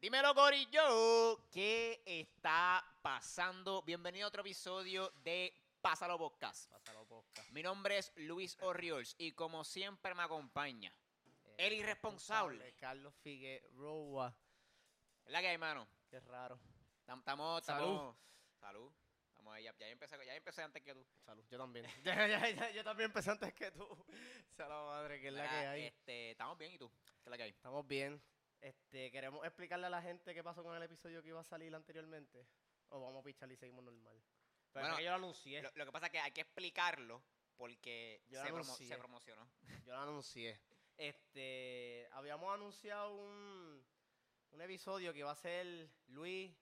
Dímelo, Corillo, ¿qué está pasando? Bienvenido a otro episodio de Pásalo Podcast. Pásalo podcast. Mi nombre es Luis Orriols y como siempre me acompaña El irresponsable. Carlos Figueroa. ¿Es la que hay, mano? Qué raro. Tam- Estamos, Salud. Salud. Estamos ahí, ya, ya empecé, ya empecé antes que tú. Salud. Yo también. ya, ya, ya, yo también empecé antes que tú. Sea la madre, que es la que hay. Este, estamos bien, ¿y tú? ¿Qué es la que hay? Estamos bien. Este, queremos explicarle a la gente qué pasó con el episodio que iba a salir anteriormente. O vamos a pichar y seguimos normal. Pero Bueno, yo lo anuncié. Lo, lo que pasa es que hay que explicarlo porque Yo se, promo- se promocionó. Yo lo anuncié. Este, habíamos anunciado un, un episodio que iba a ser Luis,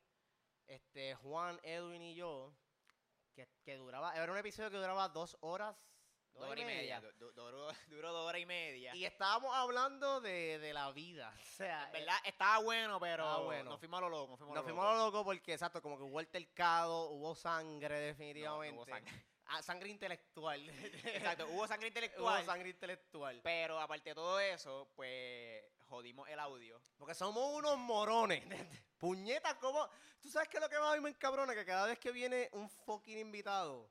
este, Juan, Edwin y yo, que, que duraba, era un episodio que duraba dos horas, Dos horas y media. du- du- Duró, duró dos horas y media. Y estábamos hablando de, de la vida. O sea, En verdad, estaba bueno, pero Estaba bueno. nos fuimos a lo loco. Nos fuimos, nos a lo fuimos a loco. lo loco porque, exacto, como que hubo altercado, hubo sangre definitivamente. no hubo sangre. Ah, sangre intelectual. Exacto, hubo sangre hubo intelectual. sangre intelectual. Pero aparte de todo eso, pues jodimos el audio. Porque somos unos morones. Puñetas, ¿cómo? ¿Tú sabes qué es lo que más a mí me encabrona? Que cada vez que viene un fucking invitado,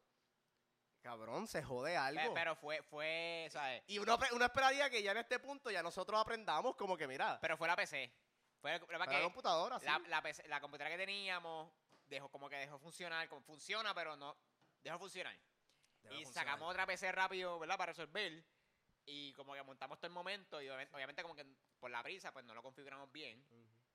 cabrón, se jode Pe- algo. Pero fue, fue, ¿sabes? y uno, pre- uno esperaría que ya en este punto ya nosotros aprendamos como que, mira, Pero fue la PC. Fue la, para computadora, sí. la, la PC la computadora que teníamos dejó como que dejó funcionar, como funciona, pero no dejó funcionar. Debe y funcionar. sacamos otra PC rápido, ¿verdad? Para resolver. Y como que montamos todo el momento y obviamente, obviamente como que por la prisa pues no lo configuramos bien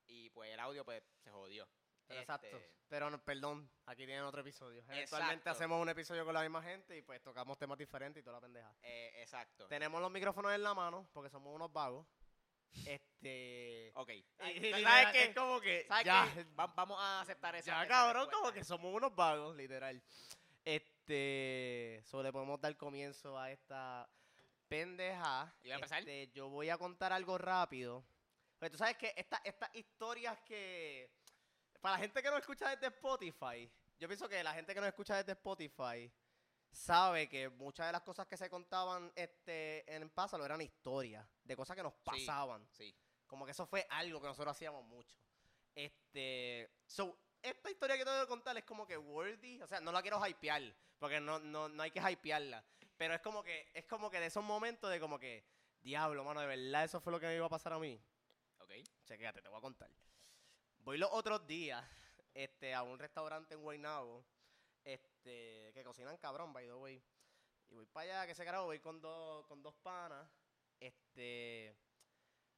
y pues el audio pues se jodió. Pero Este, Exacto. Pero no, perdón, aquí tienen otro episodio. Eventualmente Exacto. hacemos un episodio con la misma gente y pues tocamos temas diferentes y toda la pendeja. eh, exacto. Tenemos los micrófonos en la mano porque somos unos vagos. Este. Ok. y- ¿Sabes qué? es como que. ¿Sabes ya, qué? Va- vamos a aceptar esa Ya, cabrón, respuesta. como que somos unos vagos, literal. Este, so le podemos dar comienzo a esta pendeja. ¿Y voy a empezar? Este, yo voy a contar algo rápido. Porque tú sabes que esta- estas historias que, para la gente que nos escucha desde Spotify, yo pienso que la gente que nos escucha desde Spotify sabe que muchas de las cosas que se contaban este, en Pásalo eran historias, de cosas que nos Sí. pasaban. Sí. Como que eso fue algo que nosotros hacíamos mucho. Este. So, esta historia que te voy a contar es como que worthy. O sea, no la quiero hypear. Porque no, no, no hay que hypearla. Pero es como que, es como que de esos momentos de como que. Diablo, mano, de verdad eso fue lo que me iba a pasar a mí. Ok. Chequéate, te voy a contar. Voy los otros días este, a un restaurante en Guaynabo este, que cocinan cabrón, by the way. Y voy para allá, que se carajo, voy con dos, con dos panas. Este,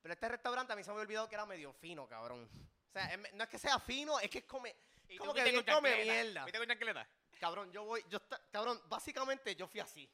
pero este restaurante a mí se me había olvidado que era medio fino, cabrón. O sea, es no es que sea fino, es que es come... ¿Y Como que bien come mierda. ¿Viste con chancleta? Cabrón, yo voy, yo cabrón, básicamente yo fui así.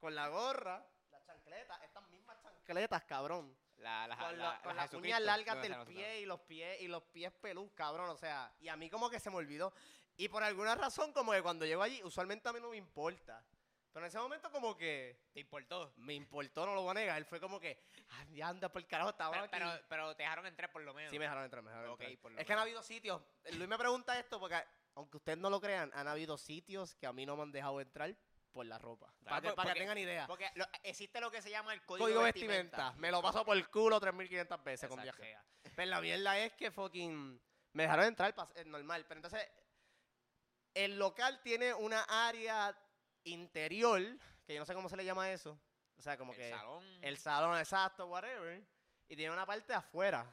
Con la gorra, la chancleta, estas mismas chancletas, cabrón La, la, con, la- la- con la las uñas largas del pie y los pies y los pies pelús, cabrón, o sea, y a mí como que se me olvidó. Y por alguna razón como que cuando llego allí, usualmente a mí no me importa. Pero en ese momento como que ¿Te importó? me importó, no lo voy a negar. Fue como que, "Ah, ya anda por el carajo, estaba Pero, aquí". pero, pero te dejaron entrar por lo menos. Sí, me dejaron entrar, me dejaron Ok, entrar. por lo Es que han habido sitios, Luis me pregunta esto porque, aunque ustedes no lo crean, han habido sitios que a mí no me han dejado entrar por la ropa. Claro, para que, para que tengan idea. Porque lo- existe lo que se llama el código, Código vestimenta. Me lo paso por el culo 3.500 veces con Exacto. viajea. Pero la mierda es que fucking me dejaron entrar, pas- es normal. Pero entonces, el local tiene una área interior, que yo no sé cómo se le llama eso. O sea, como el que salón. el salón exacto, whatever. Y tiene una parte afuera,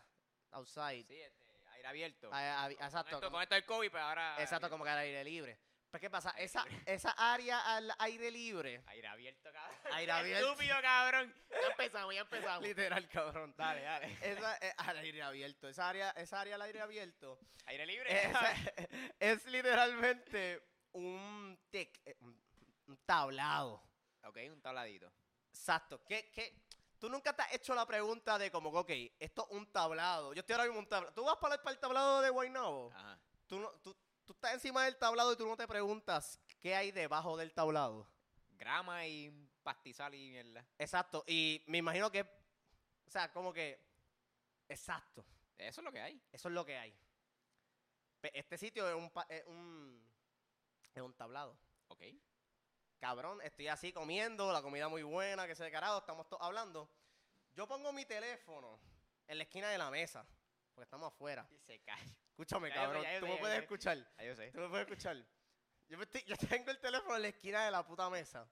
outside. Sí, este, aire abierto. Ah, ah, con, exacto, esto, como- con esto del COVID, pero ahora... exacto, como que al aire libre. Pues, ¿qué pasa? Esa, esa área al aire libre, Aire abierto, cabrón. Aire abierto. Estúpido, cabrón. Ya empezamos, ya empezamos. literal, cabrón. Dale, dale. Esa, eh, al aire abierto. Esa área, esa área al aire abierto Aire libre. es, es literalmente un tic, eh, un, un tablado. ok, un tabladito. Exacto. ¿Qué, qué? Tú nunca te has hecho la pregunta de como, ok, esto es un tablado. Yo estoy ahora mismo un tablado. ¿Tú vas para el, para el tablado de Guaynabo? Ajá. Tú, no, tú, tú estás encima del tablado y tú no te preguntas qué hay debajo del tablado. Grama y pastizal y mierda. Exacto. Y me imagino que, o sea, como que, exacto. Eso es lo que hay. Eso es lo que hay. Este sitio es un, es un, es un tablado. Ok. Cabrón, estoy así comiendo, la comida muy buena, que se de carajo, estamos todos hablando. Yo pongo mi teléfono en la esquina de la mesa. Porque estamos afuera. Y se cae. Escúchame, Ya sé, cabrón. ya Tú me ya puedes escuchar. Ah, yo sé. Tú me puedes escuchar. Yo, me estoy- yo tengo el teléfono en la esquina de la puta mesa.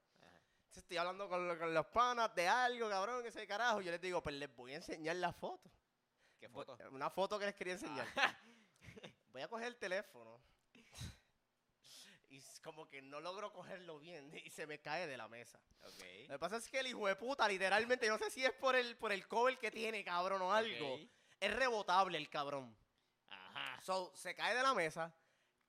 Estoy hablando con, con los panas de algo, cabrón, que ese carajo. Yo les digo, pues les voy a enseñar la foto. ¿Qué foto? Una foto que les quería enseñar. Voy a coger el teléfono. Y como que no logro cogerlo bien y se me cae de la mesa. Lo que pasa es que el hijo de puta, literalmente, no sé si es por el, por el cover que tiene, cabrón, o algo. Es rebotable el cabrón. Ajá. So, se cae de la mesa,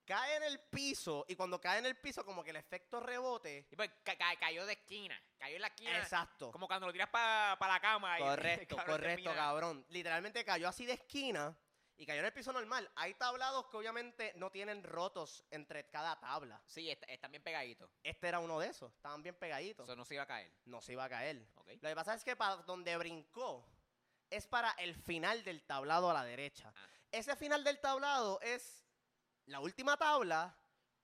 cae en el piso, y cuando cae en el piso, como que el efecto rebote. Y pues ca- ca- cayó de esquina. Cayó en la esquina. Exacto. Como cuando lo tiras para la cama. y Correcto, cabrón correcto, termina- cabrón. Literalmente cayó así de esquina y cayó en el piso normal. Hay tablados que obviamente no tienen rotos entre cada tabla. Sí, está- están bien pegaditos. Este era uno de esos, estaban bien pegaditos. Eso no se iba a caer. No se iba a caer. Ok. Lo que pasa es que para donde brincó es para el final del tablado a la derecha. Ah. Ese final del tablado es la última tabla,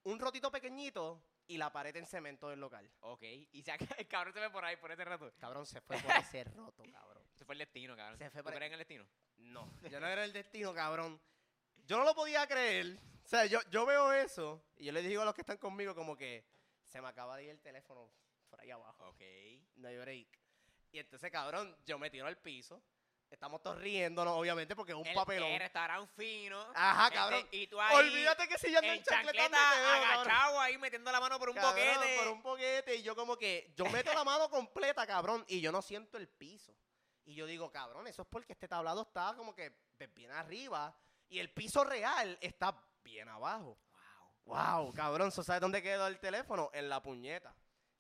un rotito pequeñito y la pared en cemento del local. Ok. Y se, el cabrón se ve por ahí, por ese rato. Cabrón, se fue por ese roto, cabrón. Se fue el destino, cabrón. Se fue ¿Tú por- crees en el destino? No, yo no era el destino, cabrón. Yo no lo podía creer. O sea, yo, yo veo eso y yo le digo a los que están conmigo como que se me acaba de ir el teléfono por ahí abajo. Ok. No hay break. Y entonces, cabrón, yo me tiro al piso. Estamos todos riéndonos, obviamente, porque es un El- papelón. El restaurante fino. Ajá, este, cabrón. y tú ahí. Olvídate que si yo ando en chancleta veo, cabrón. agachado ahí, metiendo la mano por un Cabrón, boquete. Por un boquete. Y yo como que, yo meto la mano completa, cabrón, y yo no siento el piso. Y yo digo, cabrón, eso es porque este tablado está como que bien arriba y el piso real está bien abajo. Wow. Wow, cabrón, ¿so ¿sabes dónde quedó el teléfono? En la puñeta.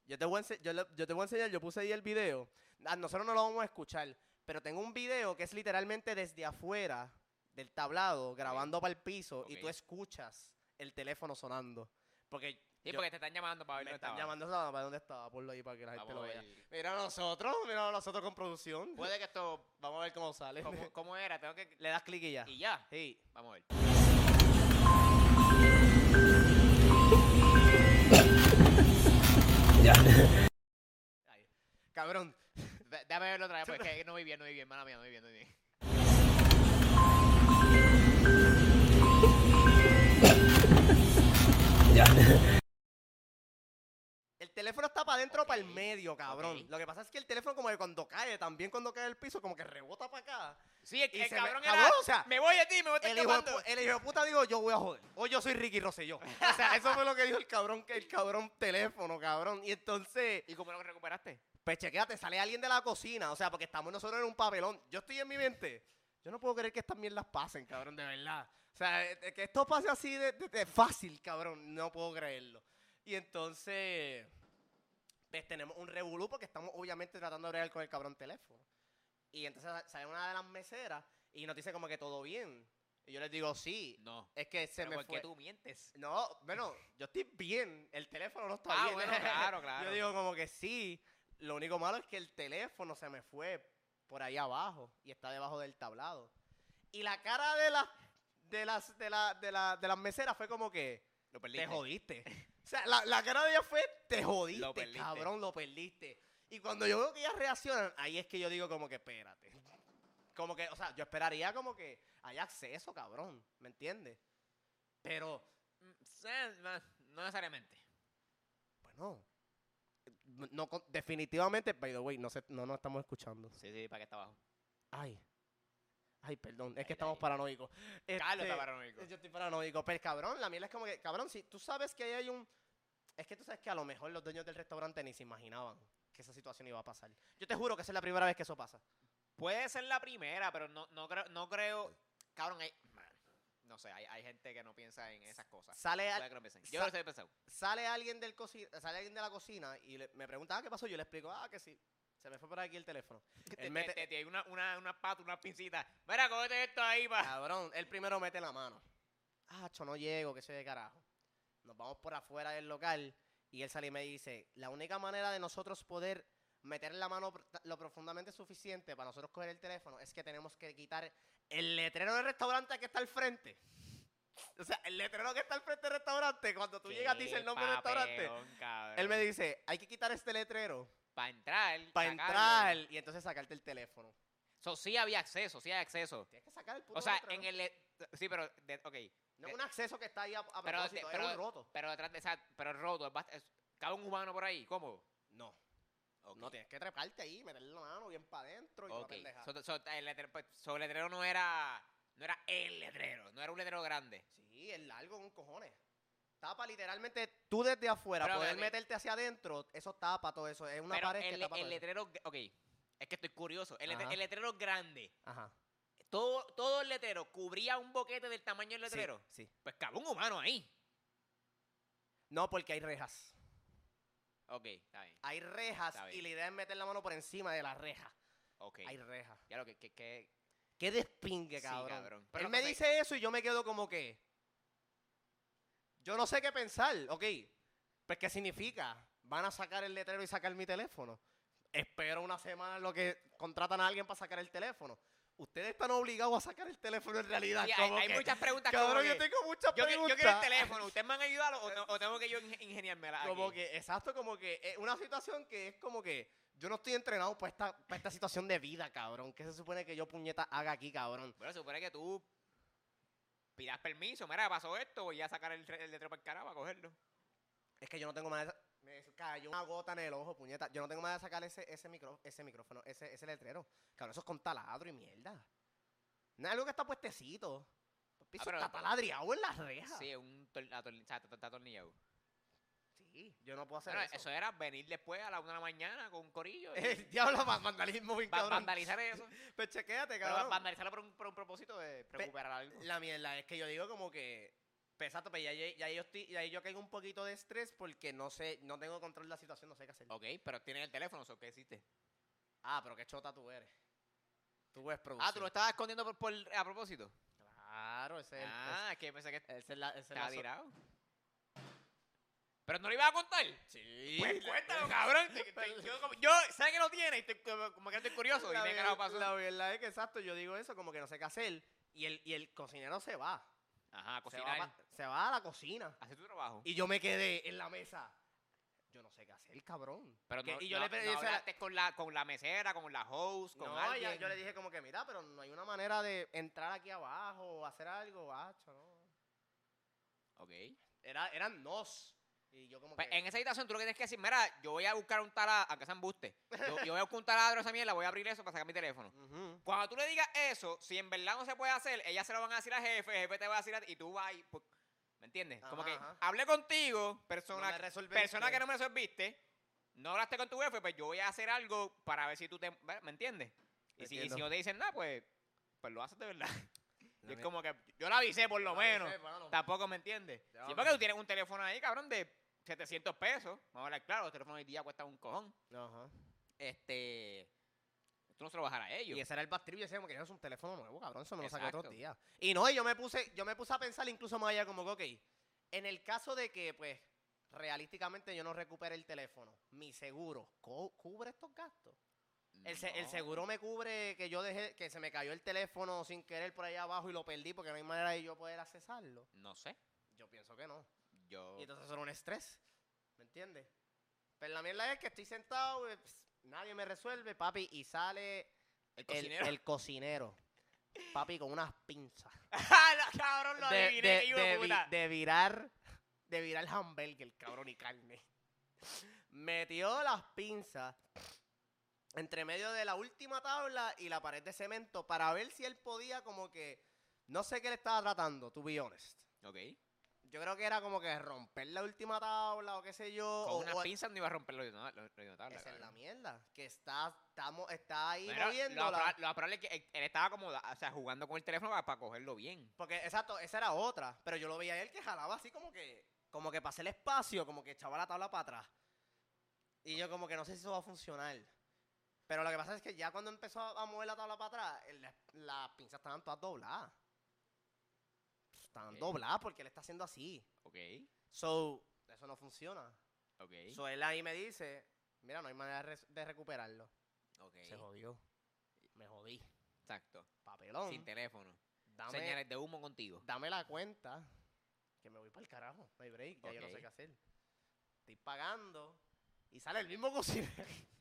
Yo te voy a, yo, yo te voy a enseñar, yo puse ahí el video. Ah, nosotros no lo vamos a escuchar, pero tengo un video que es literalmente desde afuera del tablado, grabando para el piso, y tú escuchas el teléfono sonando. Porque Sí, yo- porque te están llamando para ver me dónde están estaba. llamando ¿sabes para dónde estaba, ponlo ahí para que la gente Vamos lo a vea. Mira nosotros, mira nosotros con producción. Puede que esto. Vamos a ver cómo sale. ¿Cómo, cómo era? Tengo que. Le das clic y ya. Y ya. Sí. Vamos a ver. Cabrón, Déjame verlo otra vez, porque es que no vi bien, no vi bien, mala mía, no vi bien, no vi bien. El teléfono está para adentro, para el medio, cabrón. Lo que pasa es que el teléfono, como que cuando cae, también cuando cae el piso, como que rebota para acá. Sí, el, el se me- cabrón cabrón, era. o sea, me voy de ti, me voy a El hijo, de escapando. pu- el hijo de puta digo, yo voy a joder. O yo soy Ricky Rosselló. O sea, eso fue lo que dijo el cabrón, que el cabrón teléfono, cabrón. Y entonces, ¿Y cómo lo recuperaste? Pues chequéate, sale alguien de la cocina. O sea, porque estamos nosotros en un papelón. Yo estoy en mi mente. Yo no puedo creer que estas mierdas pasen, cabrón, de verdad. O sea, eh, eh, que esto pase así de, de- de fácil, cabrón. No puedo creerlo. Y entonces, pues tenemos un revolú porque estamos obviamente tratando de bregar con el cabrón teléfono. Y entonces sa- sale una de las meseras y nos dice como que todo bien. Y yo les digo, sí. No. Es que se Pero me ¿Por fue. tú mientes? No, bueno, yo estoy bien. El teléfono no está Ah, bien. bueno, claro, claro. Yo digo como que sí. Lo único malo es que el teléfono se me fue por ahí abajo y está debajo del tablado. Y la cara de las de las de la, de la, de las meseras fue como que Lo perdiste. te jodiste. O sea, la, la cara de ella fue te jodiste, Lo perdiste. cabrón, lo perdiste. Y cuando yo veo que ellas reaccionan, ahí es que yo digo como que espérate. Como que, o sea, yo esperaría como que haya acceso, cabrón, ¿me entiendes? Pero Mm, no necesariamente. Bueno, no, definitivamente, by the way, no, se, no nos estamos escuchando. Sí, sí, para que está abajo. Ay, ay, perdón, es que estamos paranoicos. Carlos Este, está paranoico. Yo estoy paranoico, pero cabrón, la mierda es como que, cabrón, si tú sabes que ahí hay un... Es que tú sabes que a lo mejor los dueños del restaurante ni se imaginaban que esa situación iba a pasar. Yo te juro que esa es la primera vez que eso pasa. Puede ser la primera, pero no, no, creo, no creo. Cabrón, hay. No sé, hay, hay gente que no piensa en esas cosas. Sale, al- no. Yo sa- lo sé pensado. sale alguien del coci- sale alguien de la cocina y le- me pregunta, ah, ¿qué pasó? Yo le explico, ah, que sí. Se me fue por aquí el teléfono. Te, Él mete- te- te- una, una, una pata, una pincita. Mira, cógete esto ahí, pa. Cabrón, él primero mete la mano. Ah, cho, no llego, que soy de carajo. Nos vamos por afuera del local y él sale y me dice, la única manera de nosotros poder meter la mano lo profundamente suficiente para nosotros coger el teléfono es que tenemos que quitar el letrero del restaurante que está al frente. O sea, el letrero que está al frente del restaurante, cuando tú llegas dice el nombre del restaurante. Él me dice, hay que quitar este letrero Para entrar. para entrar y entonces sacarte el teléfono. So, sí había acceso, sí hay acceso. Tienes que sacar el puto O sea, letrero. en el... Sí, pero... de- ok. No es un acceso que está ahí a, a Pero- propósito, pero- es un roto. Pero detrás de. Pero roto, ¿cabe un humano por ahí? ¿Cómo? No. Ok. No, tienes que treparte ahí, meterle la mano bien para adentro y toda Ok. pendeja. So, so, el, letrero, pues, so, el letrero no era... No era el letrero, no era un letrero grande. Sí, es largo con cojones. Tapa literalmente tú desde afuera, Pero, poder meterte hacia adentro, eso tapa todo eso. Es una Pero pared que el, tapa el todo eso. letrero... Ok. Es que estoy curioso. El, el letrero grande. Ajá. Todo, todo el letrero cubría un boquete del tamaño del Sí, letrero. Sí. Pues cabe un humano ahí. No, porque hay rejas. Ok, está bien. Hay rejas Está bien. y la idea es meter la mano por encima de la reja. Ok. Hay rejas. Ya lo que, que, que- Qué despingue, Sí, cabrón. cabrón. Pero Él me dice eso y yo me quedo como que. Yo no sé qué pensar, ok. Pues, ¿qué significa? ¿Van a sacar el letrero y sacar mi teléfono? Espero una semana en lo que contratan a alguien para sacar el teléfono. Ustedes están obligados a sacar el teléfono en realidad. Sí, hay, como hay que, muchas preguntas Cabrón, que, yo tengo muchas yo, preguntas. yo quiero el teléfono. ¿Ustedes me van a ayudar o, tengo que yo ingen- ingeniármela aquí? Como que, exacto, como que es una situación que es como que yo no estoy entrenado para esta, para esta situación de vida, cabrón. ¿Qué se supone que yo puñeta haga aquí, cabrón? Bueno, se supone que tú pidas permiso. Mira, pasó esto. Voy a sacar el, el letrero para el carajo a cogerlo. Es que yo no tengo más de sa- Me cayó una gota en el ojo, puñeta. Yo no tengo más de sacar ese, ese, micro, ese micrófono, ese, ese letrero. Cabrón, eso es con taladro y mierda. No es algo que está puestecito. Papi, Ah, pero- está taladriado en las rejas. Sí, un atornillado. Sí, yo no puedo hacer Bueno, eso. eso era venir después a la una de la mañana con un corillo. y El diablo va vandalismo bien cabrón. vandalizar eso. Pues chequéate, Pero cabrón. vandalizarlo por un, por un propósito de recuperar algo. La mierda es que yo digo como que. Pues exacto, pues ya, ya, ya yo estoy, ya yo caigo un poquito de estrés porque no sé, no tengo control de la situación, no sé qué hacer. Ok, pero tienes el teléfono, ¿so qué hiciste? Ah, pero qué chota tú eres. Tú eres producción. Ah, ¿tú lo estabas escondiendo por, por- a propósito? Claro, ese es el. Ah, es que pensé que ese es la, ese estaba la tirado. ¿Pero no lo ibas a contar? Sí. Pues cuéntalo, cabrón. Te- te- yo, como- yo sé que lo tiene y estoy, como, como que estoy curioso. La, y me ver- carajo pasó. la verdad es que exacto, yo digo eso, como que no sé qué hacer. Y el, y el cocinero se va. Ajá, Se va, cocinar. pa- se va a la cocina. Hace tu trabajo. Y yo me quedé en la mesa. Yo no sé qué hacer, cabrón. Pero Que- no, y yo no- le pedí no esa- hablaste con la, con la mesera, con la host, con No, alguien. ella- yo le dije como que, mira, pero no hay una manera de entrar aquí abajo o hacer algo, gacho, ¿no? Ok. Era, eran nos. Y yo como Pues que... en esa habitación tú lo que tienes que decir, mira, yo voy a buscar un taladro, aunque sea embuste. Yo, yo voy a buscar un taladro a esa mierda, voy a abrir eso para sacar mi teléfono. Cuando tú le digas eso, si en verdad no se puede hacer, ellas se lo van a decir al jefe, el jefe te va a decir a ti, y tú vas y, pues, ¿me entiendes? Como que ajá. hablé contigo, persona, No persona que no me resolviste, no hablaste con tu jefe, pues yo voy a hacer algo para ver si tú te, ¿me entiendes? Y si, y si Entiendo. no te dicen nada, pues, pues lo haces de verdad. Y es como que yo la avisé por lo avisé, menos. Tampoco me entiendes. Sí, porque tú tienes un teléfono ahí, cabrón, de 700 pesos. Vamos a hablar claro, los teléfonos hoy día cuestan un cojón. Ajá. Este. Tú no se lo vas a ellos. Y ese era el bastrip, yo decía como que es un teléfono nuevo, cabrón, eso me lo saqué Exacto. otros días. Y no, y yo me puse, yo me puse a pensar incluso más allá como que, ok, en el caso de que, pues, realísticamente yo no recupere el teléfono, mi seguro, ¿cu- ¿cubre estos gastos? El, se- el No. seguro me cubre que yo dejé, que se me cayó el teléfono sin querer por ahí abajo y lo perdí porque no hay manera de yo poder accesarlo. No sé. Yo pienso que no. Yo. Y entonces era un estrés, ¿me entiendes? Pero la mierda es que estoy sentado, pss, nadie me resuelve, papi, y sale El cocinero. el cocinero. Papi, con unas pinzas. ¡Ah, cabrón! Lo De, adiviné, de- hijo de vi- de virar, de virar hamburger, cabrón, y carne. Metió las pinzas entre medio de la última tabla y la pared de cemento para ver si él podía como que, no sé qué le estaba tratando, to be honest. Ok. Yo creo que era como que romper la última tabla o qué sé yo. Con o- unas o- pinzas no iba a romper los- los tabla, Esa es la mierda. Que está, estamos, está ahí lo moviéndola. proba- Lo probable es que él- él estaba como, o sea, jugando con el teléfono para, para cogerlo bien. Porque, exacto, esa era otra. Pero yo lo veía a él que jalaba así como que, como que pasé el espacio, como que echaba la tabla para atrás. Y yo como que no sé si eso va a funcionar. Pero lo que pasa es que ya cuando empezó a mover la tabla para atrás, las pinzas estaban todas dobladas. Estaban Ok. dobladas porque él está haciendo así. Ok. So, eso no funciona. Ok. So, él ahí me dice, mira, no hay manera de, recuperarlo. Ok. Se jodió. Me jodí. Exacto. Papelón. Sin teléfono. Dame, Señales de humo contigo. dame la cuenta que me voy para el carajo. No hay break, ya yo no sé qué hacer. Estoy pagando y sale el mismo cocinero.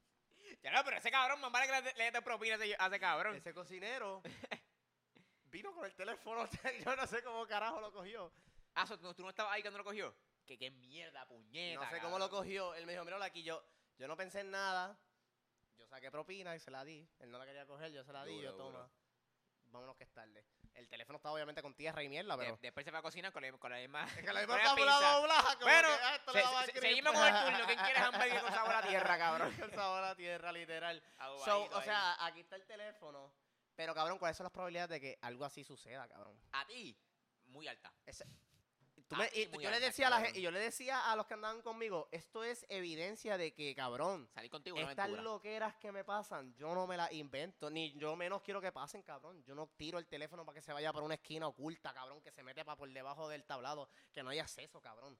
Ya no, pero ese cabrón, más vale que le, le dé propina a ese, a ese cabrón. Ese cocinero vino con el teléfono. Yo no sé cómo carajo lo cogió. Ah, so, ¿tú, no estabas ahí cuando lo cogió? Que qué mierda, puñeta. No sé cómo lo cogió. Él me dijo, míralo aquí. Yo, yo no pensé en nada. Yo saqué propina y se la di. Él no la quería coger, yo se la di. Duro, yo, duro. toma. Vámonos que es tarde. El teléfono estaba obviamente con tierra y mierda, pero... De- después se fue a cocinar con la, con la misma. Es que la misma la fórmula pizza. doblada, como Bueno, que, ah, se- se- seguimos con el turno. ¿Quién quiere hamburgues con sabor a tierra, cabrón? Con sabor a tierra, literal. So, o sea, aquí está el teléfono. Pero, cabrón, ¿cuáles son las probabilidades de que algo así suceda, cabrón? a ti, muy alta. Ese- tú me- y muy yo le decía a la cabrón. gente, y yo le decía a los que andaban conmigo, esto es evidencia de que, cabrón, Salir contigo una estas aventura. loqueras que me pasan, yo no me las invento, ni yo menos quiero que pasen, cabrón. Yo no tiro el teléfono para que se vaya por una esquina oculta, cabrón, que se mete para por debajo del tablado, que no hay acceso, cabrón.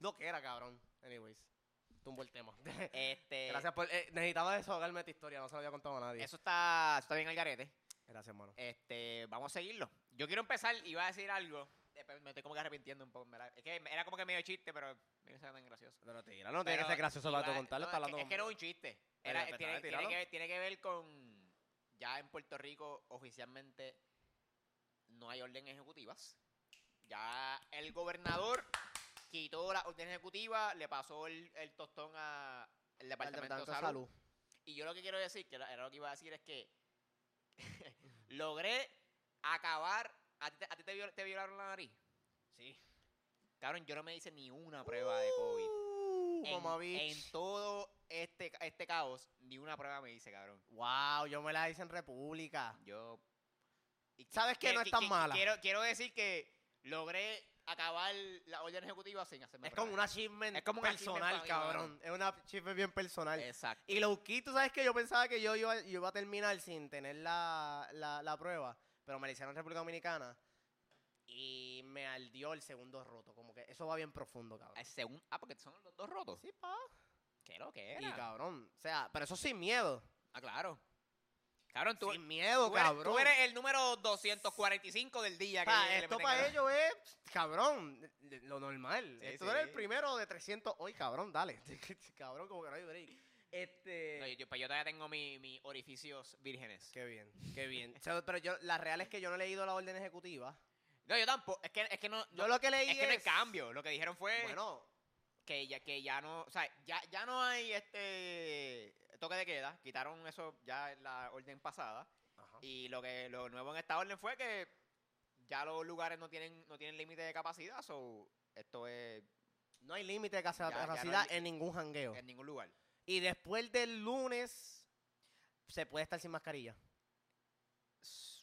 Loquera, cabrón. Anyways, tumbo el tema. Este, Gracias por... eh, necesitaba desahogarme esta historia, no se lo había contado a nadie. Eso está, eso está bien al garete. Gracias, hermano. Este, vamos a seguirlo. Yo quiero empezar, iba a decir algo. después me estoy como que arrepintiendo un poco. en verdad. Es que era como que medio chiste, pero me hizo tan gracioso. Pero tíralo, no tiene que Pero ser gracioso para iba- tú contarlo, no, está es que- hablando Es que no es un chiste. Pero, Era- pero, tiene, dale, tiene tíralo. que, tiene que ver con. Ya en Puerto Rico, oficialmente, no hay orden ejecutivas. Ya el gobernador quitó la orden ejecutiva, le pasó el, el tostón a el Al departamento de salud. Y yo lo que quiero decir, que era lo que iba a decir, es que logré acabar. ¿A ti, te, a ti te viol- te violaron la nariz? Sí. Cabrón, yo no me hice ni una prueba de COVID. Uh, En, mamá en todo este, este caos, ni una prueba me hice, cabrón. Wow, yo me la hice en República. Yo. y ¿Sabes qué? que- No es tan que- mala. Quiero, quiero decir que logré acabar la orden ejecutiva sin hacerme Es como un prueba. achievement Es como personal, mí, cabrón. Es una achievement bien personal. Exacto. Y lo que tú sabes que yo pensaba que yo iba, yo iba a terminar sin tener la, la, la prueba, pero me la hicieron en República Dominicana y me ardió el segundo roto. Como que eso va bien profundo, cabrón. El segun- ah, porque son los dos rotos. Sí, pa. ¿Qué lo que Y era? cabrón, o sea, pero eso sin miedo. Ah, claro. Cabrón, tú, sin miedo, tú eres, cabrón. tú eres el número 245 del día que Pa, le esto para ellos es, cabrón, lo normal. Sí, esto sí. eres el primero de 300 hoy, cabrón, dale. cabrón, como que no hay break. Este... No, yo, yo- pues yo todavía tengo mi- mis orificios vírgenes. Qué bien, qué bien. O sea, pero yo, la real es que yo no he leído la orden ejecutiva. No, yo tampoco. Es que, es que no. Yo lo que leí es que no hay cambio. Lo que dijeron fue Bueno, que ya, que ya no. O sea, ya, ya no hay este toque de queda. Quitaron eso ya en la orden pasada. ajá. Y lo que lo nuevo en esta orden fue que ya los lugares no tienen no tienen límite de capacidad. So, esto es no hay límite de casa- Ya- ya no capacidad hay- en ningún jangueo. en ningún lugar. Y después del lunes se puede estar sin mascarilla.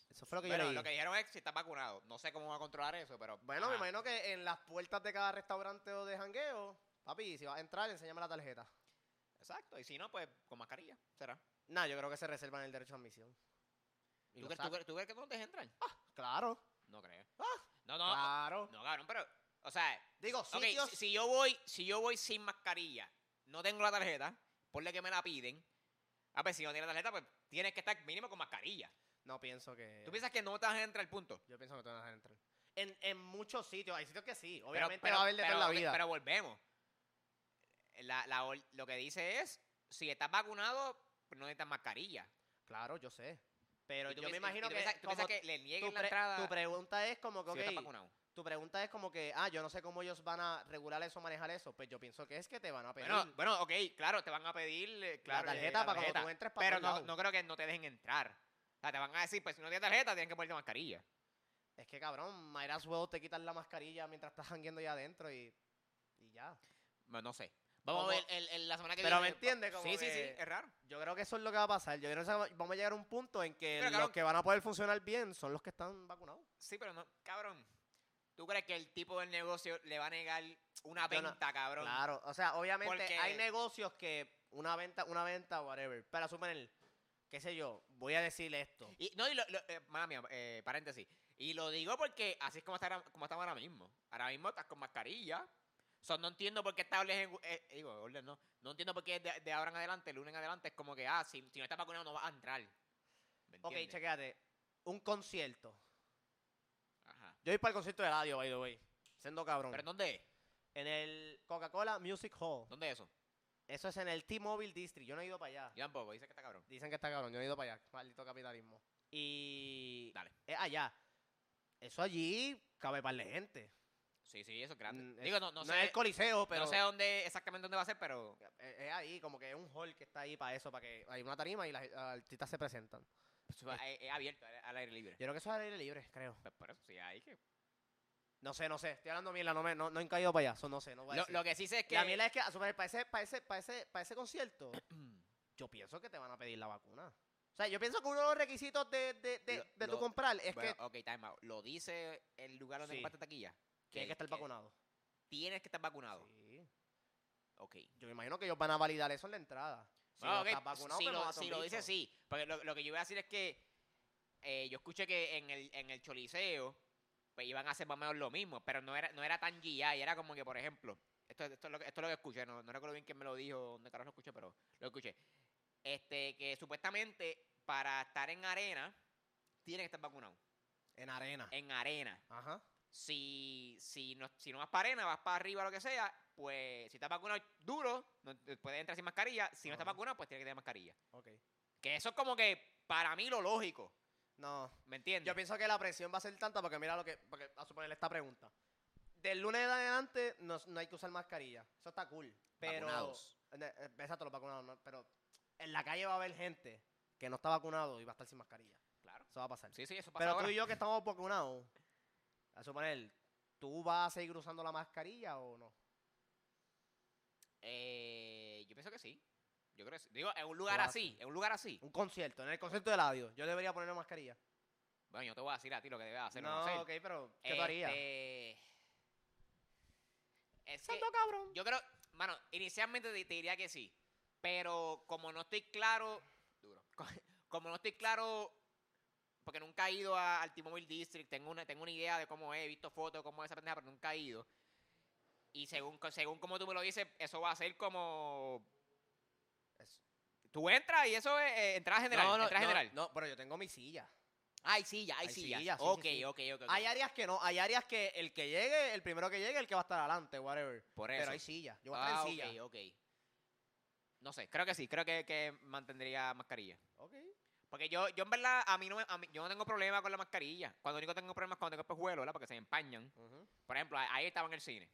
Eso fue lo que Bueno, yo leí. lo que dijeron es si estás vacunado. No sé cómo va a controlar eso, pero. Bueno, me imagino que en las puertas de cada restaurante o de jangueo, papi, si vas a entrar, enséñame la tarjeta. Exacto. Y si no, pues con mascarilla. Será. Nah, yo creo que se reservan el derecho a admisión. Y ¿Tú, crees- tú crees- tú crees que no nos dejen entrar? Claro, No creo. Ah, no, no. claro. No, cabrón, pero. O sea, Digo, Ok, sitios... si, si yo voy, si yo voy sin mascarilla, no tengo la tarjeta, ponle que me la piden. A ver, si no tienes la tarjeta, pues tienes que estar mínimo con mascarilla. No pienso que... ¿Tú piensas que no te vas a entrar al punto? Yo pienso que te van a dejar entrar. En, en muchos sitios, hay sitios que sí. Pero- Obviamente pero, va a haber de todo en la pero- vida. Pero volvemos. La- la lo que dice es, si estás vacunado, no necesitas mascarilla. Claro, yo sé. Pero yo me imagino que, que le nieguen la entrada tu pregunta es como que, si estás ok, vacunado. tu pregunta es como que, ah, yo no sé cómo ellos van a regular eso, manejar eso. Pues yo pienso que es que te van a pedir Bueno, bueno, ok, claro, te van a pedir eh, claro, la eh, tarjeta para cuando tú entres para Pero no, no creo que no te dejen entrar. O sea, te van a decir, pues si no tienes tarjeta, tienes que ponerte mascarilla. Es que, cabrón, might as well te quitas la mascarilla mientras estás jangueando ya adentro y, y ya. Bueno, no sé. Vamos Como- a ver el, el- la semana que Pero viene. me entiende, como Sí, sí, sí, es raro. Yo creo que eso es lo que va a pasar. Yo creo que vamos a llegar a un punto en que Pero, los cabrón- que van a poder funcionar bien son los que están vacunados. Sí, pero no, cabrón. ¿Tú crees que el tipo del negocio le va a negar una no- venta, cabrón? Claro, o sea, obviamente Porque- hay negocios que una venta, una venta, whatever. Para suponer, qué sé yo, voy a decirle esto. Y, no, y lo, lo- eh, mía, eh, paréntesis. Y lo digo porque así es como, está, como estamos ahora mismo. Ahora mismo estás con mascarilla. Sea, no entiendo por qué esta orden, en- eh, digo, orden no. No entiendo por qué de, de ahora en adelante, el lunes en adelante, es como que, ah, si, si no estás vacunado no vas a entrar. ¿Me Ok, chequéate. Un concierto. Ajá. Yo voy para el concierto de radio, by the way. Siendo cabrón. ¿Pero en dónde es? En el Coca-Cola Music Hall. ¿Dónde es eso? Eso es en el T-Mobile District. Yo no he ido para allá. Yo tampoco, dice que está cabrón. Dicen que está cabrón. Yo no he ido para allá. Maldito capitalismo. Y. Dale. Es allá. Eso allí cabe para de gente. Sí, sí, eso es grande. Mm, es- Digo, no, no, es sé, el coliseo, pero. no sé dónde, exactamente dónde va a ser, pero Es es ahí, como que es un hall que está ahí para eso, para que hay una tarima y las las artistas se presentan. pues, es, es abierto, al- aire libre. Yo creo que eso es al aire libre, creo. Pues por eso, sí, ahí que... No sé, no sé. Estoy hablando mierda, no, me, no, no he caído para allá. Eso no sé, no voy a Lo, decir. lo que sí sé es que... La mierda es que, a suponer, para ese, para ese, para ese, para ese concierto, yo pienso que te van a pedir la vacuna. O sea, yo pienso que uno de los requisitos de, de, de, Lo- de tu lo- comprar es Bueno, que ok, time out. Lo dice el lugar donde Sí. compraste taquilla. Tienes que estar vacunado. Tienes que estar vacunado. Sí. Ok. Yo me imagino que ellos van a validar eso en la entrada. Si Bueno, no ok, estás vacunado, si, pues lo, si lo dice, sí. Porque lo, lo que yo iba a decir es que eh, yo escuché que en el, en el Choliseo pues iban a hacer más o menos lo mismo, pero no era, no era tan GI, era como que, por ejemplo, esto, esto, es, lo que, esto es lo que escuché, no, no recuerdo bien quién me lo dijo, dónde carajo lo escuché, pero lo escuché. Este, que supuestamente para estar en arena, tienes que estar vacunado. En arena. En arena. Ajá. Si, si, no, si no vas para arena, vas para arriba, lo que sea, pues si estás vacunado duro, no, puedes entrar sin mascarilla. Si no estás vacunado, pues tienes que tener mascarilla. Ok. Que eso es como que para mí lo lógico. No. ¿Me entiendes? Yo pienso que la presión va a ser tanta porque mira lo que. Porque a suponer esta pregunta. Del lunes de adelante no, no hay que usar mascarilla. Eso está cool. Pero. Vacunados. Eh, eh, Exacto, los vacunados. no, pero en la calle va a haber gente que no está vacunado y va a estar sin mascarilla. Claro. Eso va a pasar. Sí, sí, eso pasa pero ahora. tú y yo que estamos vacunados, a suponer, ¿tú vas a seguir usando la mascarilla o no? Eh, yo pienso que sí. Yo creo que sí. Digo, en un lugar así, en un lugar así. Un concierto, en el concierto de Ladio, yo debería poner mascarilla. Bueno, yo te voy a decir a ti lo que debes hacer o no, hacer. ok, pero ¿qué tú harías? Este, Es que Santo cabrón. yo creo, mano, inicialmente te, te diría que sí. Pero como no estoy claro, duro, como no estoy claro, porque nunca he ido a- al T-Mobile District, tengo una, tengo una idea de cómo es, he visto fotos, cómo es esa pendeja, pero nunca he ido. Y según, según como tú me lo dices, eso va a ser como... Es- Tú entras y eso es eh, entrada general, no, no, entrada no, general. no, pero yo tengo mi silla. Ay, sí, ya, ay, Hay sí, ya. sillas, sí, ok, sí, sí. ok, ok, ok. Hay áreas que no, hay áreas que el que llegue, el primero que llegue, el que va a estar adelante, whatever. Por eso. Pero hay silla. Yo voy a estar ah, en silla. ok, ok. No sé, creo que sí, creo que, que mantendría mascarilla. Ok. Porque yo, yo en verdad, a mí no, a mí- yo no tengo problema con la mascarilla. Cuando único tengo problemas es cuando tengo espejuelos, ¿verdad? Porque se empañan. Por ejemplo, ahí estaba en el cine.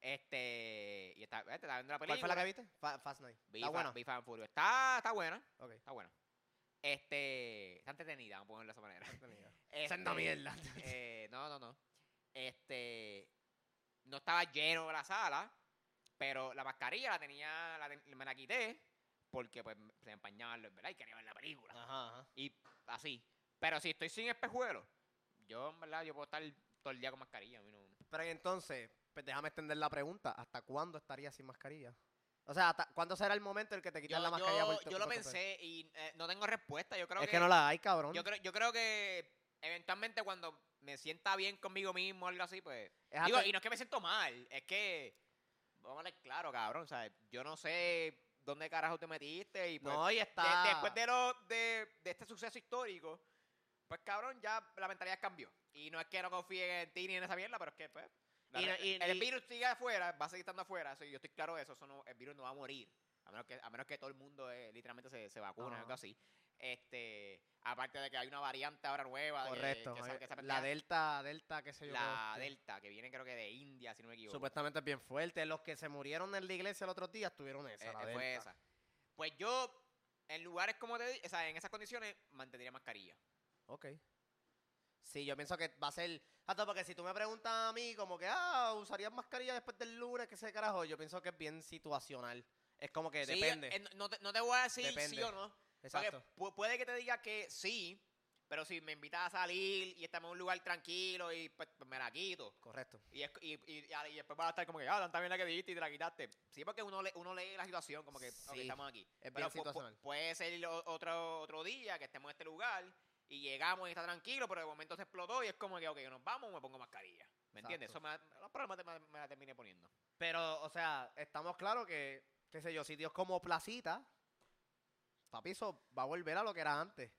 Este, y estaba, este, estaba viendo la película. ¿Cuál fue la que viste? Fa- Fast Night. Vi Está Fa- buena. vi Fast and Furious. Está, está buena, Ok. está buena. Este, está entretenida, vamos a ponerlo de esa manera. Entretenida. Este, mierda. eh, no, no, no. Este, no estaba lleno la sala, pero la mascarilla la tenía, la me la quité porque pues se me empañaba, ¿verdad? Y quería ver la película. Ajá, ajá. Y así. Pero si estoy sin espejuelos, yo en verdad yo puedo estar todo el día con mascarilla. A mí no. Pero entonces, pues déjame extender la pregunta. ¿Hasta cuándo estarías sin mascarilla? O sea, ¿hasta cuándo será el momento en el que te quitas Yo, la mascarilla? yo, por tu- yo lo por tu pelo? pensé y eh, no tengo respuesta. Yo creo Es que, no la hay, cabrón. yo creo, yo creo que eventualmente cuando me sienta bien conmigo mismo o algo así, pues. Es Digo, hasta- y no es que me siento mal, es que. Vamos a hablar claro, cabrón. ¿sabes? Yo no sé dónde carajo te metiste y pues. no, y de- está... después de, lo, de, de este suceso histórico, pues cabrón, ya la mentalidad cambió. Y no es que no confíe en ti ni en esa mierda, pero es que, pues. la Y- re- y- el virus sigue afuera, va a seguir estando afuera. Eso, yo estoy claro de eso. eso no, el virus no va a morir. A menos que, a menos que todo el mundo eh, literalmente se, se vacune o algo así. Este, aparte de que hay una variante ahora nueva. que- Correcto. que que esa la delta, delta, qué sé yo. la Delta, que viene creo que de India, si no me equivoco. Supuestamente es bien fuerte. Los que se murieron en la iglesia el otro día tuvieron esa, Eh, la eh, fue delta. esa. Pues yo, en lugares como te o sea, en esas condiciones, mantendría mascarilla. Ok. Sí, yo pienso que va a ser. Hasta porque si tú me preguntas a mí, como que, ah, ¿usarías mascarilla después del lunes? ¿Qué sé carajo? Yo pienso que es bien situacional. Es como que Sí, depende. eh, no, te, no te voy a decir sí o no. Exacto. Porque puede que te diga que sí, pero si me invitas a salir y estamos en un lugar tranquilo y pues, pues, me la quito. Correcto. Y, es- y, y, y- y después vas a estar como que, ah, tanta bien la que dijiste y te la quitaste. Sí, porque uno, le, uno lee la situación como que, estamos aquí. es Pero pu- puede ser otro, otro día que estemos en este lugar y llegamos y está tranquilo, pero de momento se explotó y es como que, ok, nos vamos, me pongo mascarilla. ¿Me entiendes? Eso me, los problemas me, me la terminé poniendo. Pero, o sea, estamos claros que, qué sé yo, sitios como Placita, papi, eso va a volver a lo que era antes.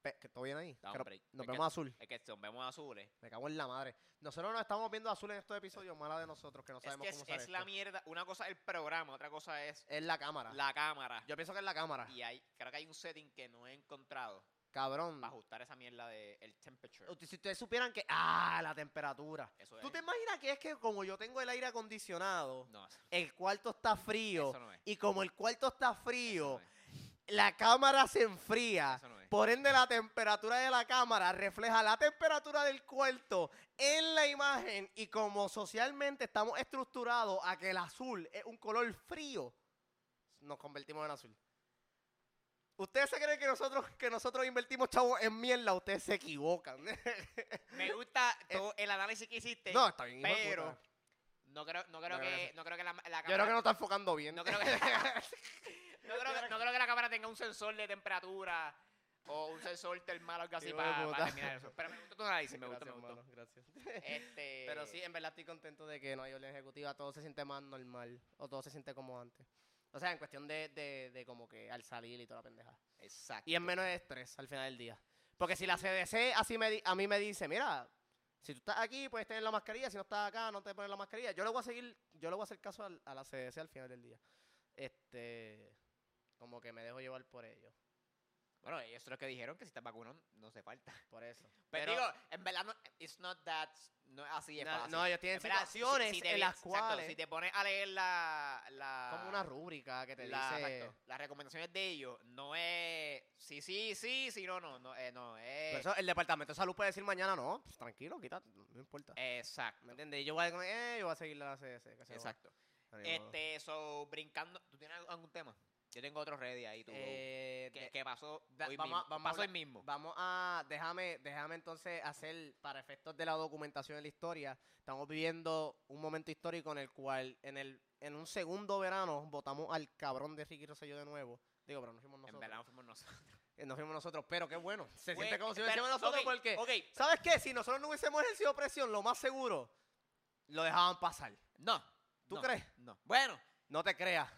Pe- que ¿Todo bien ahí? Da un Que no- break. nos Es que- vemos azul. Es que nos vemos azules. Me cago en la madre. Nosotros nos estamos viendo azul en estos episodios, mala de nosotros, que no Es sabemos que cómo usar es la esto. mierda. Una cosa es el programa, otra cosa es Es la cámara. la cámara. Yo pienso que es la cámara. Y hay, creo que hay un setting que no he encontrado Cabrón. para ajustar esa mierda de el temperature. Si ustedes supieran que... Ah, la temperatura. Eso ¿Tú es. te imaginas que es que como yo tengo el aire acondicionado, No, eso el cuarto está frío, eso no es. y como el cuarto está Eso frío, no es. La cámara se enfría. No. Por ende, la temperatura de la cámara refleja la temperatura del cuarto en la imagen y como socialmente estamos estructurados a que el azul es un color frío, nos convertimos en azul. Ustedes se creen que nosotros, que nosotros invertimos chavos en mierda, ustedes se equivocan. Me gusta todo el análisis que hiciste. no, está bien. pero no creo, no creo No, que, no creo que la, la Yo creo cámara, que no está enfocando bien. no creo que, creo que- no creo que la cámara tenga un sensor de temperatura o un sensor termal o algo así de para, puta. terminar eso. Pero me gustó tu análisis, me gustó, Gracias, me gustó. hermano, gracias. Este, Pero sí, en verdad estoy contento de que no hay orden ejecutiva, todo se siente más normal, o todo se siente como antes. O sea, en cuestión de, de, de como que al salir y toda la pendeja. Exacto. Y es menos estrés al final del día. Porque si la CDC así me di- a mí me dice, mira, si tú estás aquí, puedes tener la mascarilla, si no estás acá, no te pones la mascarilla. Yo le voy a seguir, yo le voy a hacer caso a la CDC al final del día. Este, como que me dejo llevar por ello. Bueno, ellos son los que dijeron que si estás vacunado no hace falta. Por eso. Pero, digo, en verdad no, it's not that, no es así de no, fácil. no, ellos tienen En verdad, si- situaciones si te en las exacto, cuales, si te pones a leer la, la como una rúbrica que te la- dice... exacto, las recomendaciones de ellos, no es sí, sí, sí, sí, no, no, no, eh, no es Por eso el departamento de salud puede decir mañana, no, pues, tranquilo, quítate, no, importa. exacto, ¿Me entiendes? Yo voy a, eh, yo voy a seguir la CDC. que exacto. Este, so, brincando, ¿tú tienes algún tema? Yo tengo otro ready ahí, tú. Eh, que, de- que pasó da- hoy vamos a- mismo. vamos a pasó hoy hablar- mismo. Vamos a, déjame, déjame entonces hacer, para efectos de la documentación de la historia, estamos viviendo un momento histórico en el cual, en el en un segundo verano, votamos al cabrón de Ricky Rosselló de nuevo. Digo, pero no fuimos En nosotros. verdad no fuimos nosotros. Eh, No fuimos nosotros, pero qué bueno. Se siente como si hubiésemos nosotros porque, ok, ¿sabes qué? Si nosotros no hubiésemos ejercido presión, lo más seguro, lo dejaban pasar. no. ¿Tú no, crees? No. Bueno, No te creas.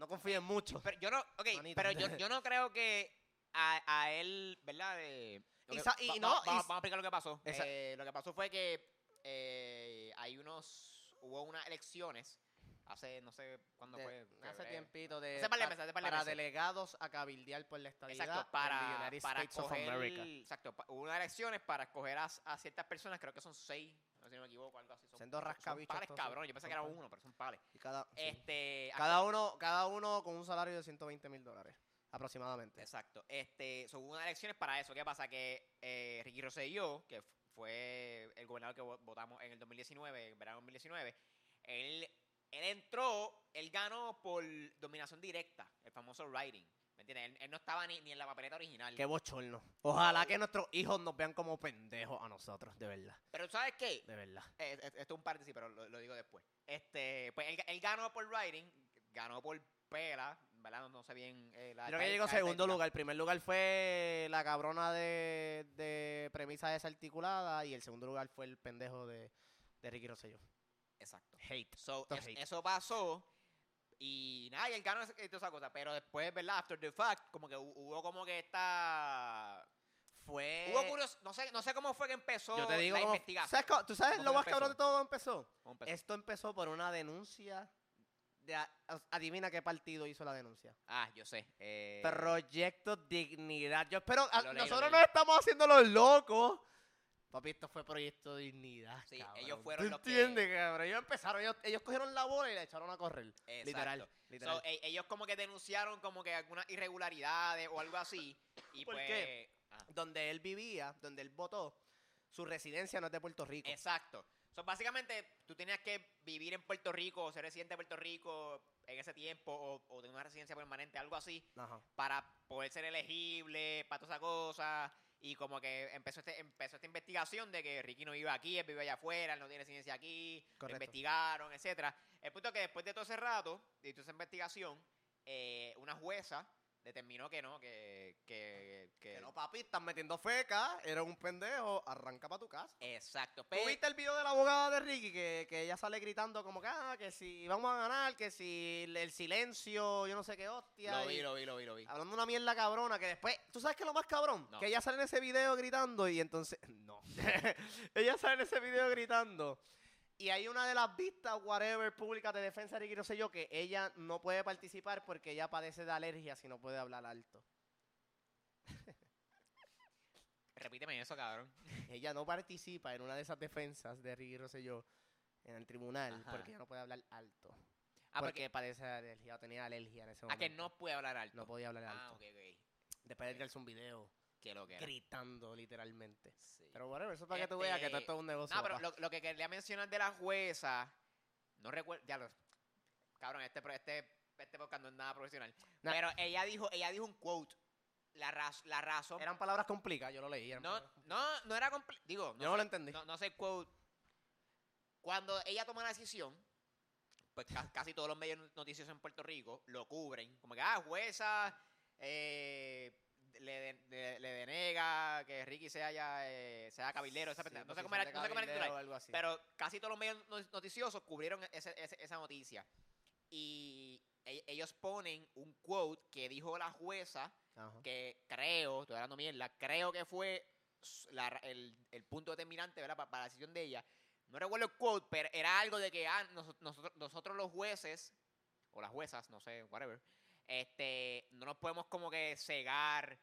No confíes mucho. pero yo no, ok, Manito. pero yo, yo no creo que a, a él, ¿verdad? De, Y que- sa- y va- no, va- y vamos, a explicar lo que pasó. Esa- Eh, lo que pasó fue que eh, hay unos, hubo unas elecciones hace, no sé cuándo De- fue. hace febrero. tiempito de Hace par de meses, hace par de para meses. delegados a cabildear por la estabilidad Exacto, en the para, United para States of escoger, America. exacto, pa- hubo unas elecciones para escoger a, a ciertas personas, creo que son seis, si no me equivoco, algo así. Son, Son dos son rascabichos pales, todos, cabrón, son- yo pensé son que era pales. uno, pero son pales. Y cada, sí. Este, cada uno cada uno con un salario de 120 mil dólares aproximadamente. Exacto. Este, son unas elecciones para eso. ¿Qué pasa? Que eh, Ricky Rosselló, que fue el gobernador que vo- votamos en el 2019, en verano del 2019, él, él entró, él ganó por dominación directa, el famoso writing. ¿Me entiendes? Él, él no estaba ni, ni en la papeleta original. Qué bochorno. Ojalá que nuestros hijos nos vean como pendejos a nosotros, de verdad. Pero ¿sabes qué? De verdad. Eh, eh, esto es un paréntesis, pero lo, lo digo después. Este, pues él, él ganó por writing, ganó por pela, ¿verdad? No, no sé bien eh, la Creo que llegó segundo lugar. El primer lugar fue la cabrona de, de premisa desarticulada y el segundo lugar fue el pendejo de, de Ricky Rosselló. Exacto. Hate. So, es- hate. eso pasó y nada, y él ganó toda esa cosa. Pero después, ¿verdad? After the fact, como que hu- hubo como que esta... Fue... Hubo curioso, no sé, no sé cómo fue que empezó Yo te digo la cómo- investigación. ¿sabes cómo- ¿Tú sabes ¿Cómo lo más que cabrón de todo cómo empezó? ¿Cómo empezó? Esto empezó por una denuncia. De, a- adivina qué partido hizo la denuncia. Ah, yo sé. eh, Proyecto Dignidad. Yo espero. a- Lo leí, lo nosotros leí. no estamos haciendo los locos. Papi, esto fue Proyecto Dignidad. Sí, cabrón. ellos fueron ¿Tú los que- entiendes, cabrón? Ellos empezaron. Ellos, ellos cogieron la bola y la echaron a correr. exacto. Literal. So, literal. e- ellos como que denunciaron como que algunas irregularidades o algo así. Y ¿Por pues... qué? ah, donde él vivía, donde él votó, su residencia no es de Puerto Rico. Exacto. So, básicamente, tú tenías que vivir en Puerto Rico o ser residente de Puerto Rico en ese tiempo o, o tener una residencia permanente, algo así, Ajá. para poder ser elegible, para toda esa cosa. Y como que empezó, este, empezó esta investigación de que Ricky no vive aquí, él vive allá afuera, él no tiene residencia aquí, lo investigaron, etcétera. El punto es que después de todo ese rato, de toda esa investigación, eh, una jueza determinó que no, que... Que, que, Que no, papi, estás metiendo feca, eres un pendejo, arranca para tu casa. Exacto. ¿Tú Pero, viste el video de la abogada de Ricky? Que, que ella sale gritando como que, ah, que si vamos a ganar, que si el- silencio, yo no sé qué hostia. lo vi, lo vi, lo vi, lo vi. Hablando una mierda cabrona que después, ¿tú sabes qué es lo más cabrón? No. Que ella sale en ese video gritando y entonces, no. ella sale en ese video gritando y hay una de las vistas, whatever, públicas de defensa de Ricky, yo, que ella no puede participar porque ella padece de alergia si no puede hablar alto. Repíteme eso, cabrón. Ella no participa en una de esas defensas de Ricky Rosselló en el tribunal Ajá. porque ella no puede hablar alto. Ah, porque porque... padece de alergia o tenía alergia en ese Ah, momento. que no puede hablar alto. No podía hablar Ah, alto. ok, ok. Después de tirarse un video Que lo que era. gritando literalmente. Sí. Pero whatever, eso es para que tú veas que todo Este, esto es un negocio. No, pero lo, lo que quería mencionar de la jueza, no recuerdo, ya lo, cabrón, este, este, este podcast no es nada profesional, Nah. pero ella dijo, ella dijo un quote, la, raz- la razón, Eran palabras complicadas, yo lo leí. no, no, no era completo, digo, no, yo no lo entendí. no, no sé quote, cuando ella toma la decisión, pues ca- casi todos los medios noticiosos en Puerto Rico lo cubren, como que, ah, jueza, eh, le, de- de- le denega que Ricky sea ya, eh, sea cabildero, esa Sí, pendeja. no sé cómo era, de no sé cómo era el titular. o algo así. Pero casi todos los medios no- noticiosos cubrieron ese- ese- esa noticia. Y e- ellos ponen un quote que dijo la jueza, Ajá. que creo, estoy hablando mierda, creo que fue la el, el punto determinante ¿verdad? Pa- para la decisión de ella. No recuerdo el quote, pero era algo de que ah, noso- nosotros, nosotros los jueces, o las juezas, no sé, whatever, este, no nos podemos como que cegar.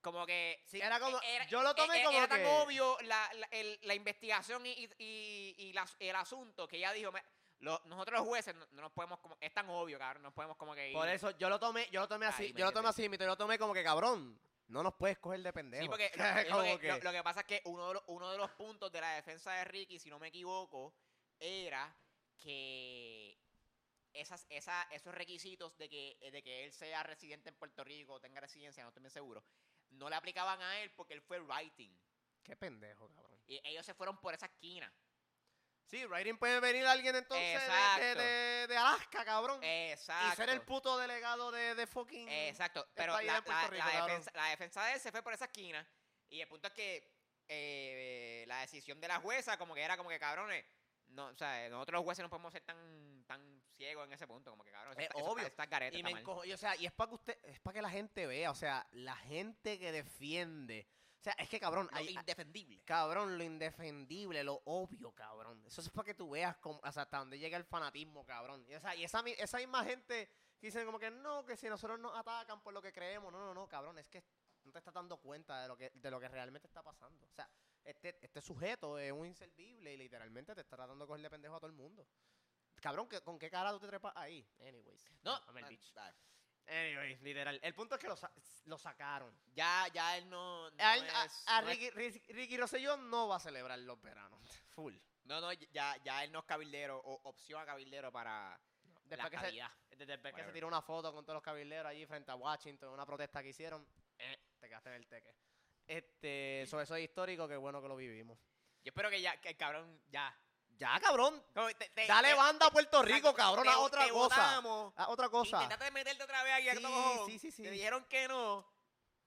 Como que Sí, era como- era- yo lo tomé e- e- como era tan que- obvio la, la- el- la investigación y, y- y- y la- el asunto que ella dijo, "Me- lo- nosotros los jueces no, no nos podemos como, es tan obvio, cabrón, no nos podemos como que ir. Por eso yo lo tomé, yo lo tomé así, Ahí yo lo tomé así, yo lo tomé como que cabrón. No nos puedes coger de pendejo. Sí, porque, lo, que, que- lo que pasa es que uno de, los, uno de los puntos de la defensa de Ricky, si no me equivoco, era que esas, esa, esos requisitos de que, de que él sea residente en Puerto Rico tenga residencia, no estoy bien seguro, no le aplicaban a él porque él fue writing. Qué pendejo, cabrón. Y ellos se fueron por esa esquina. Sí, writing puede venir alguien entonces de, Alaska, cabrón. Exacto. y ser el puto delegado de, de fucking... Exacto, pero país la, de Puerto la- Rico, la cabrón. defensa, la defensa de él se fue por esa esquina y el punto es que eh, la decisión de la jueza como que era como que cabrones, no, o sea, nosotros los jueces no podemos ser tan tan ciegos en ese punto, como que cabrón, Es eso obvio. está garete, Y me encojo, y, o sea, y es para que usted, es para que la gente vea, o sea, la gente que defiende, o sea, es que cabrón, Lo hay, indefendible. cabrón, lo indefendible, lo obvio, cabrón. Eso es para que tú veas cómo, o sea, hasta dónde llega el fanatismo, cabrón. Y, o sea, y esa, esa misma gente que dicen como que no, que si nosotros nos atacan por lo que creemos, no, no, no, cabrón, es que no te estás dando cuenta de lo que, de lo que realmente está pasando. O sea, este, este sujeto es un inservible y literalmente te está tratando de coger de pendejo a todo el mundo. Cabrón, ¿qué- ¿con qué cara tú te trepas ahí? Anyways. No, ah, bicho. dale. Anyways, literal. El punto es que lo, sa- lo sacaron. ya ya él no, no A, él- a- es- a no es- Ricky, Ricky, Ricky Rosselló no va a celebrar los veranos. Full. no, no, ya ya él no es cabildero o opción a cabildero para Después la que, se, calidad. después que se Whatever. tiró una foto con todos los cabilderos allí frente a Washington, una protesta que hicieron, eh, te quedaste en el teque. Este, sobre eso es histórico, qué bueno que lo vivimos. Yo espero que ya que el cabrón ya Ya, cabrón. Como te- te- Dale te- banda a Puerto Rico, cabrón, a otra cosa. A otra cosa. Intentaste meterte otra vez aquí a Sí, todo sí, sí, sí. Te dijeron que no.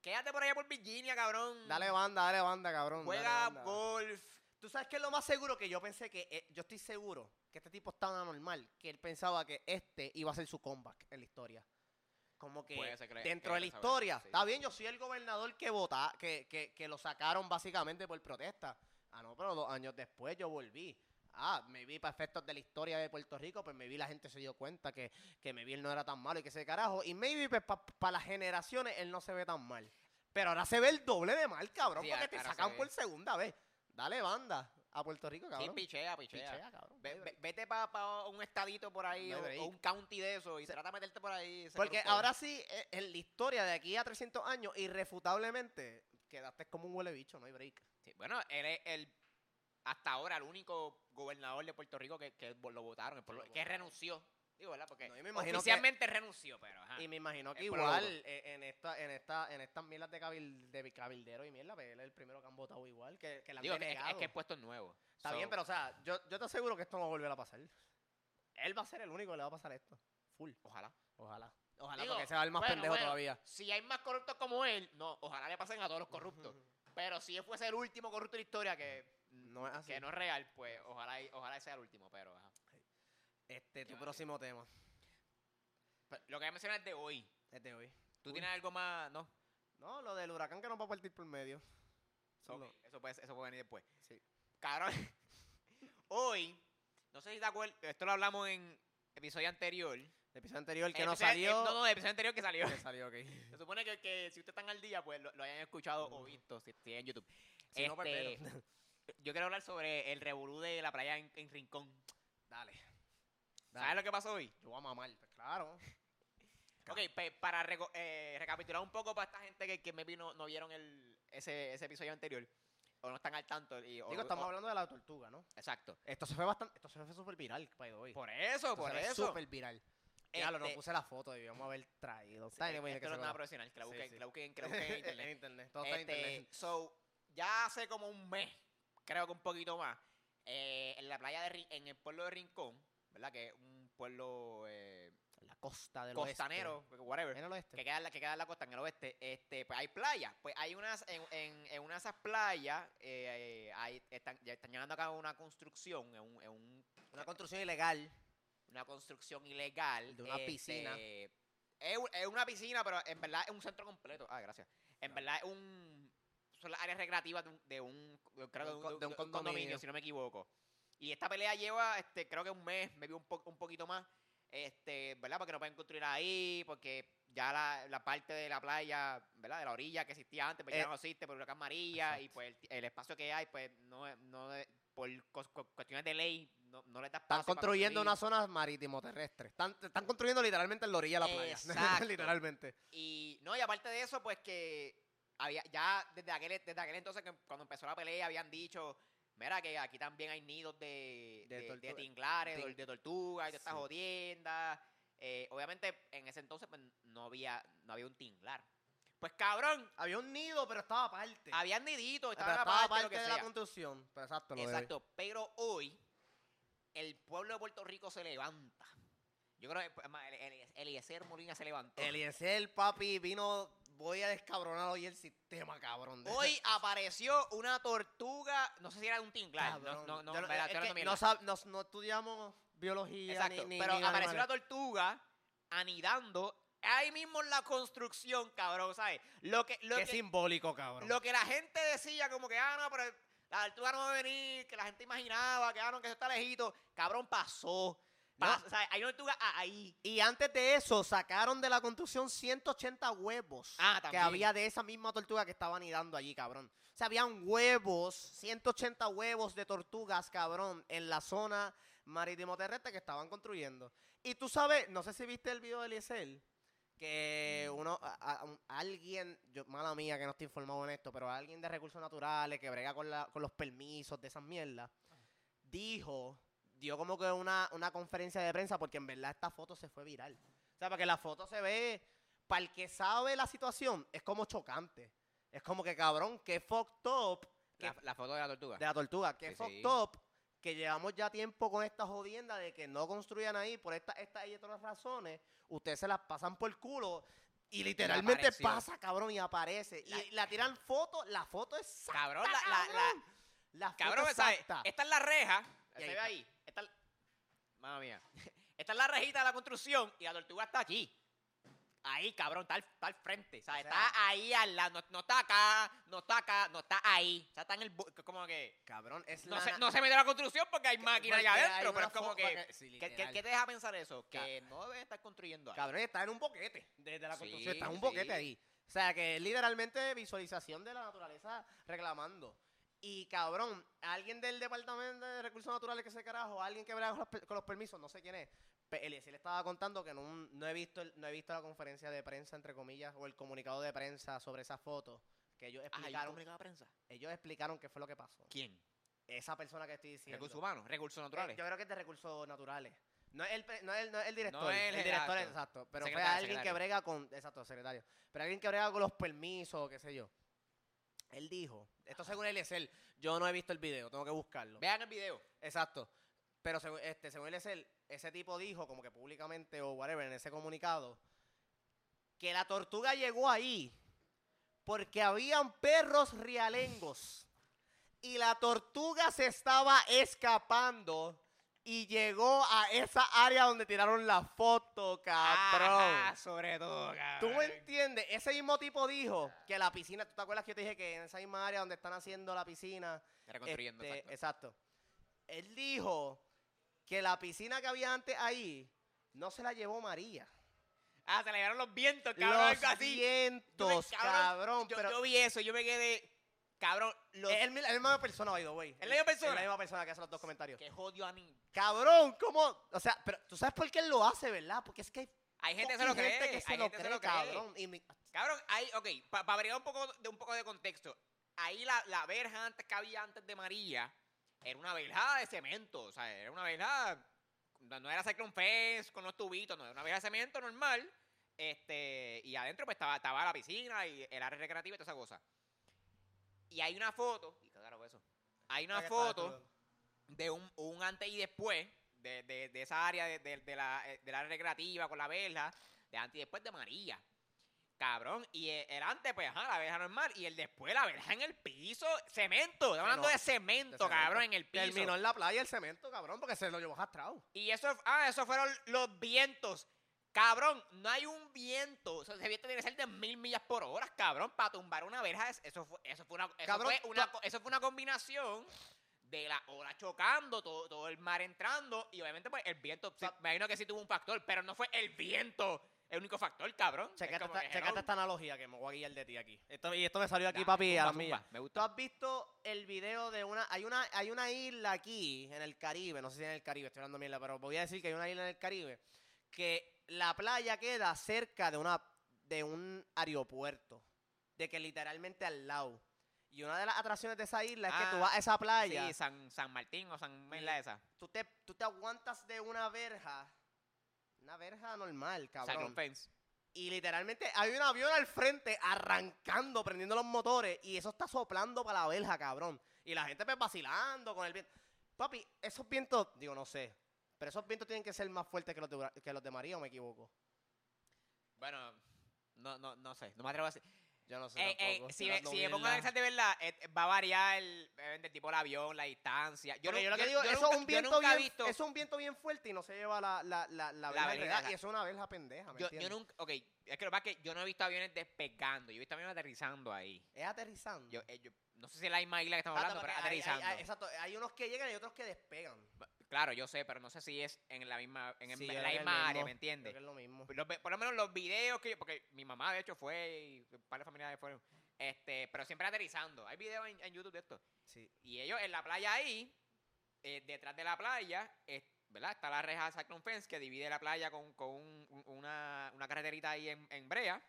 Quédate por allá por Virginia, cabrón. Dale banda, dale banda, cabrón. Juega banda. golf. ¿Tú sabes qué es lo más seguro? Que yo pensé que, eh, yo estoy seguro que este tipo es tan anormal que él pensaba que este iba a ser su comeback en la historia. Como que que le- dentro que de la historia, está bien, yo soy el gobernador que vota, que, que, que lo sacaron básicamente por protesta. Ah, no, pero dos años después yo volví. Ah, me vi para efectos de la historia de Puerto Rico, pues me vi la gente se dio cuenta que, que me vi él no era tan malo y que ese carajo. Y maybe pues, para las generaciones él no se ve tan mal. Pero ahora se ve el doble de mal, cabrón, Sí, porque ahora te sacan por segunda vez. Dale banda a Puerto Rico, Sí, cabrón. pichea, pichea. Pichea, cabrón. Ve- ve- vete para un estadito por ahí No o, un county de eso y Se- trata de meterte por ahí. Porque ahora sí, eh, en la historia de aquí a 300 años, irrefutablemente, quedaste como un huele bicho, no hay break. Sí, bueno, él es el, hasta ahora el único gobernador de Puerto Rico que, que lo votaron, que renunció. Digo, ¿verdad? Porque No, que- oficialmente renunció, pero ajá. Y me imagino que igual eh, en esta, en esta, en estas mierdas de, cabil, de cabildero y mierda, pues él es el primero que han votado igual, que, que la han Digo, que- es, que el puesto es nuevo. Está So, bien, pero o sea, yo, yo te aseguro que esto no va a volver a pasar. Él va a ser el único que le va a pasar esto. Full. Ojalá. Ojalá. Ojalá Digo, porque se va el más bueno, pendejo bueno, todavía. Si hay más corruptos como él, no, ojalá le pasen a todos los corruptos. Pero si él fuese el último corrupto de la historia, que No es así. que no es real, pues ojalá, y- ojalá sea el último, pero ajá. Este, tu próximo tema. Pero lo que voy a mencionar es de hoy. Es de hoy. ¿Tú Uy. tienes algo más? No. No, lo del huracán que nos va a partir por medio. Eso es Ok, lo- Eso, puede, eso puede venir después. Sí. Cabrón, hoy, no sé si te acuerdas, esto lo hablamos en episodio anterior. El episodio anterior que El no episodio- salió. eh, no, no, el episodio anterior que salió. que salió, ok. Se supone que, que si ustedes están al día, pues lo, lo hayan escuchado o visto, si, si en YouTube. Si no, pues, Este, barbero. Yo quiero hablar sobre el revolú de la playa en, en Rincón. Dale. ¿Sabes Dale. lo que pasó hoy? Yo voy a mamar. Pues claro. Ok, pe- para reco- eh, recapitular un poco para esta gente que, que maybe no, no vieron el, ese, ese episodio anterior o no están al tanto. Y, o- Digo, estamos o- hablando de la tortuga, ¿no? Exacto. Esto se fue bastante. Esto se fue súper viral, by the way. Por eso, Esto por se fue eso. súper viral. Ya lo no Este- puse la foto, debíamos haber traído. Sí, bien, esto no se es nada lo- profesional, que la Sí, busquen, sí. que la busquen, que la busquen en internet. en internet. Todo está en Este, internet. So, ya hace como un mes, creo que un poquito más, eh, en la playa de Rin- en el pueblo de Rincón, ¿verdad? Que es un pueblo eh, La costa del costanero, whatever. En el oeste. que queda, en la- que queda en la costa, en el oeste, este, pues hay playas. Pues hay unas, en, en, en una de esas playas, eh, eh, hay- están, ya están llevando a cabo una construcción, en un, en un- Una construcción ilegal. una construcción ilegal. De una piscina. este, Es, un- es una piscina, pero en verdad es un centro completo. Ah, gracias. En verdad es un. Son las áreas recreativas de un. De De de condominio, condominio. si no me equivoco. Y esta pelea lleva, este, creo que un mes, me vi un, po- un poquito más. Este, ¿verdad? Porque no pueden construir ahí, porque ya la, la parte de la playa, ¿verdad? De la orilla que existía antes, pues Eh, ya no existe por huracán María, y pues el, el espacio que hay, pues no, no por cuestiones de ley, no, no le da espacio. Están construyendo una zona marítimo terrestre. Están, están construyendo literalmente en la orilla de la playa. Literalmente. Y no, y aparte de eso, pues que había ya desde aquel, desde aquel entonces que cuando empezó la pelea habían dicho, mira que aquí también hay nidos de, De de, de tinglares, de, ting- de tortugas, y de estas Sí. jodiendas. Eh, obviamente en ese entonces pues, no había no había un tinglar. Pues cabrón, Había un nido, pero estaba aparte. habían niditos, Pero estaban estaba aparte, aparte de sea. la construcción. Pero exacto, lo. Exacto, pero hoy el pueblo de Puerto Rico se levanta. Yo creo que pues, Eliezer Molina se levantó. Eliezer, papi, vino. Voy a descabronar hoy el sistema, cabrón. Hoy apareció una tortuga, no sé si era de un tinglar, no, no, no, es que no, sab- no, no estudiamos biología Exacto, ni, ni- pero ni apareció una tortuga anidando ahí mismo en la construcción, cabrón, ¿sabes? Lo que, lo Qué que, simbólico, cabrón. lo que la gente decía como que, ah, no, pero la tortuga no va a venir, que la gente imaginaba, que, ah, no, que eso está lejito, cabrón, pasó. No. Pas- o sea, una tortuga ahí. Y antes de eso, sacaron de la construcción 180 huevos Ah, que había de esa misma tortuga que estaba anidando allí, cabrón. O sea, habían huevos, 180 huevos de tortugas, cabrón, en la zona marítimo terrestre que estaban construyendo. Y tú sabes, no sé si viste el video de Eliezer, que uno, a- a- un- alguien, yo, mala mía que no estoy informado en esto, pero alguien de recursos naturales que brega con, la- con los permisos de esas mierdas, dijo, dio como que una, una conferencia de prensa porque en verdad esta foto se fue viral. O sea, porque la foto se ve, para el que sabe la situación, es como chocante. Es como que cabrón, que fucked up que- La, la foto de la tortuga. de la tortuga, que Sí, fucked sí. up que llevamos ya tiempo con esta jodienda de que no construyan ahí por esta, esta y otras razones, ustedes se las pasan por el culo y literalmente pasa, cabrón, y aparece. La- y la tiran foto, la foto es Cabrón, la, la, la, foto Cabrón, exacta. Esta es la reja. Se ve ahí. Mamma mía. Esta es la rejita de la construcción y la tortuga está aquí. Ahí, cabrón, está al, está al frente. O sea- está ahí al lado. No, no está acá, no está acá, no está ahí. O sea, está en el. Como que. Cabrón, es No la se, no se mete a la construcción porque hay máquinas allá adentro. Pero es como que. sí, ¿qué, te deja pensar eso? Ca- Que no deben estar construyendo ahí. Cabrón, está en un boquete. Desde la Sí, construcción está en un sí. boquete ahí. O sea, que es literalmente visualización de la naturaleza reclamando. Y cabrón, alguien del Departamento de Recursos Naturales que se carajo, alguien que verá con con los permisos, no sé quién es. Eliezer le estaba contando que no, no he visto el- no he visto la conferencia de prensa, entre comillas, o el comunicado de prensa sobre esa foto. Que ellos Ah, ¿hay un explicaron, comunicado de prensa? ellos explicaron qué fue lo que pasó. ¿Quién? Esa persona que estoy diciendo. Recursos humanos, recursos Eh, naturales. Yo creo que es de recursos naturales. No es el, no es el, no es el director. No es el- el director, exacto. Pero Secretario, fue alguien que brega con. Exacto, secretario. Pero alguien que brega con los permisos, qué sé yo. Él dijo. Esto según Eliezer. Yo no he visto el video, tengo que buscarlo. Vean el video. Exacto. Pero según, este, según Eliezer, ese tipo dijo, como que públicamente o whatever, en ese comunicado, que la tortuga llegó ahí porque habían perros realengos y la tortuga se estaba escapando y llegó a esa área donde tiraron la foto, cabrón. Ajá, sobre todo, cabrón. ¿Tú me entiendes? Ese mismo tipo dijo que la piscina, ¿tú te acuerdas que yo te dije que en esa misma área donde están haciendo la piscina? Reconstruyendo, este, exacto. exacto. Él dijo que la piscina que había antes ahí no se la llevó María. Ah, se le llevaron los vientos, cabrón, Los algo así. Yo me- vientos, cabrón. Yo, pero yo vi eso, yo me quedé, cabrón, los, es el, la misma persona, by the way. ¿Es la misma persona? Es la misma persona que hace los dos comentarios. que jodió a mí. Cabrón, ¿cómo? O sea, pero tú sabes por qué él lo hace, ¿verdad? Porque es que hay Hay gente que se lo fucking cree, gente que se hay lo gente que se cree, lo cree. cabrón. Y mi- Cabrón, ahí, ok, para abrir un poco de un poco de contexto. Ahí la, la verja antes que había antes de María era una verja de cemento. O sea, era una verja. No, no era Cyclone Fence con los tubitos, no, era una verja de cemento normal. Este, y adentro pues estaba, estaba la piscina y el área recreativa y toda esa cosa. Y hay una foto, y claro eso. Hay una foto de un, un antes y después de, de- de esa área de, de- de la, eh, del área recreativa con la verja, de antes y después de María. Cabrón, y el, el antes, pues, ajá, la verja normal, y el después, la verja en el piso, cemento, estamos hablando no, de cemento, de cemento. cabrón, en el piso. Terminó en la playa el cemento, cabrón, porque se lo llevó arrastrado. Y eso, ah, esos fueron los vientos. Cabrón, no hay un viento. O sea, ese viento tiene que ser de mil millas por hora, cabrón, para tumbar una verja. es- Eso fue, eso fue una, eso Cabrón, fue una, tú- co- eso fue una combinación de la ola chocando, todo, todo el mar entrando, y obviamente, pues, el viento, sí, me imagino que sí tuvo un factor, pero no fue el viento el único factor, cabrón. Es Checate, como esta, checate analogía que me voy a guiar de ti aquí. Esto, y esto me salió aquí, Dale, papi, a la mía. Me ¿Tú gusta. has visto el video de una hay una hay una isla aquí en el Caribe, no sé si en el Caribe, estoy hablando mierda, pero voy a decir que hay una isla en el Caribe que la playa queda cerca de una de un aeropuerto, de que literalmente al lado. Y una de las atracciones de esa isla es que tú Ah, vas a esa playa, Sí, San, San Martín o San. Mela esa. tú te tú te aguantas de una verja, una verja normal, cabrón. Fence. Y literalmente hay un avión al frente arrancando, prendiendo los motores. Y eso está soplando para la verja, cabrón. Y la gente pues vacilando con el viento. Papi, esos vientos, digo, no sé. Pero esos vientos tienen que ser más fuertes que los de, que los de María, o me equivoco. Bueno, no, no, no sé, no me atrevo a decir. Yo no sé. Eh, eh, tampoco, si, me, si me pongo a analizar de verdad, eh, va a variar el, el tipo del avión, la distancia. Yo, yo lo que yo- digo, yo eso nunca- es un viento bien, visto. eso es un viento bien fuerte y no se lleva la, la, la, la, La ajá. Y eso es una verja pendeja, ¿me Yo, yo nunca, ok, es que lo que pasa es que yo no he visto aviones despegando, yo he visto aviones aterrizando ahí. Es aterrizando. Yo, eh, no sé si es la misma isla que estamos Ah, hablando, pero hay- hay- aterrizando. hay- exacto, hay unos que llegan y otros que despegan. Claro, yo sé, pero no sé si es en la misma, en, Sí, la misma área, ¿me entiendes? creo que es lo mismo. Los ve- por lo menos los videos que yo- porque mi mamá de hecho fue y un par de familiares fueron, este, pero siempre aterrizando. Hay videos en, en YouTube de esto. Sí. Y ellos en la playa ahí, eh, detrás de la playa, eh, ¿verdad? Está la reja Cyclone Fence que divide la playa con, con un- un- una, una carreterita ahí en, en Brea.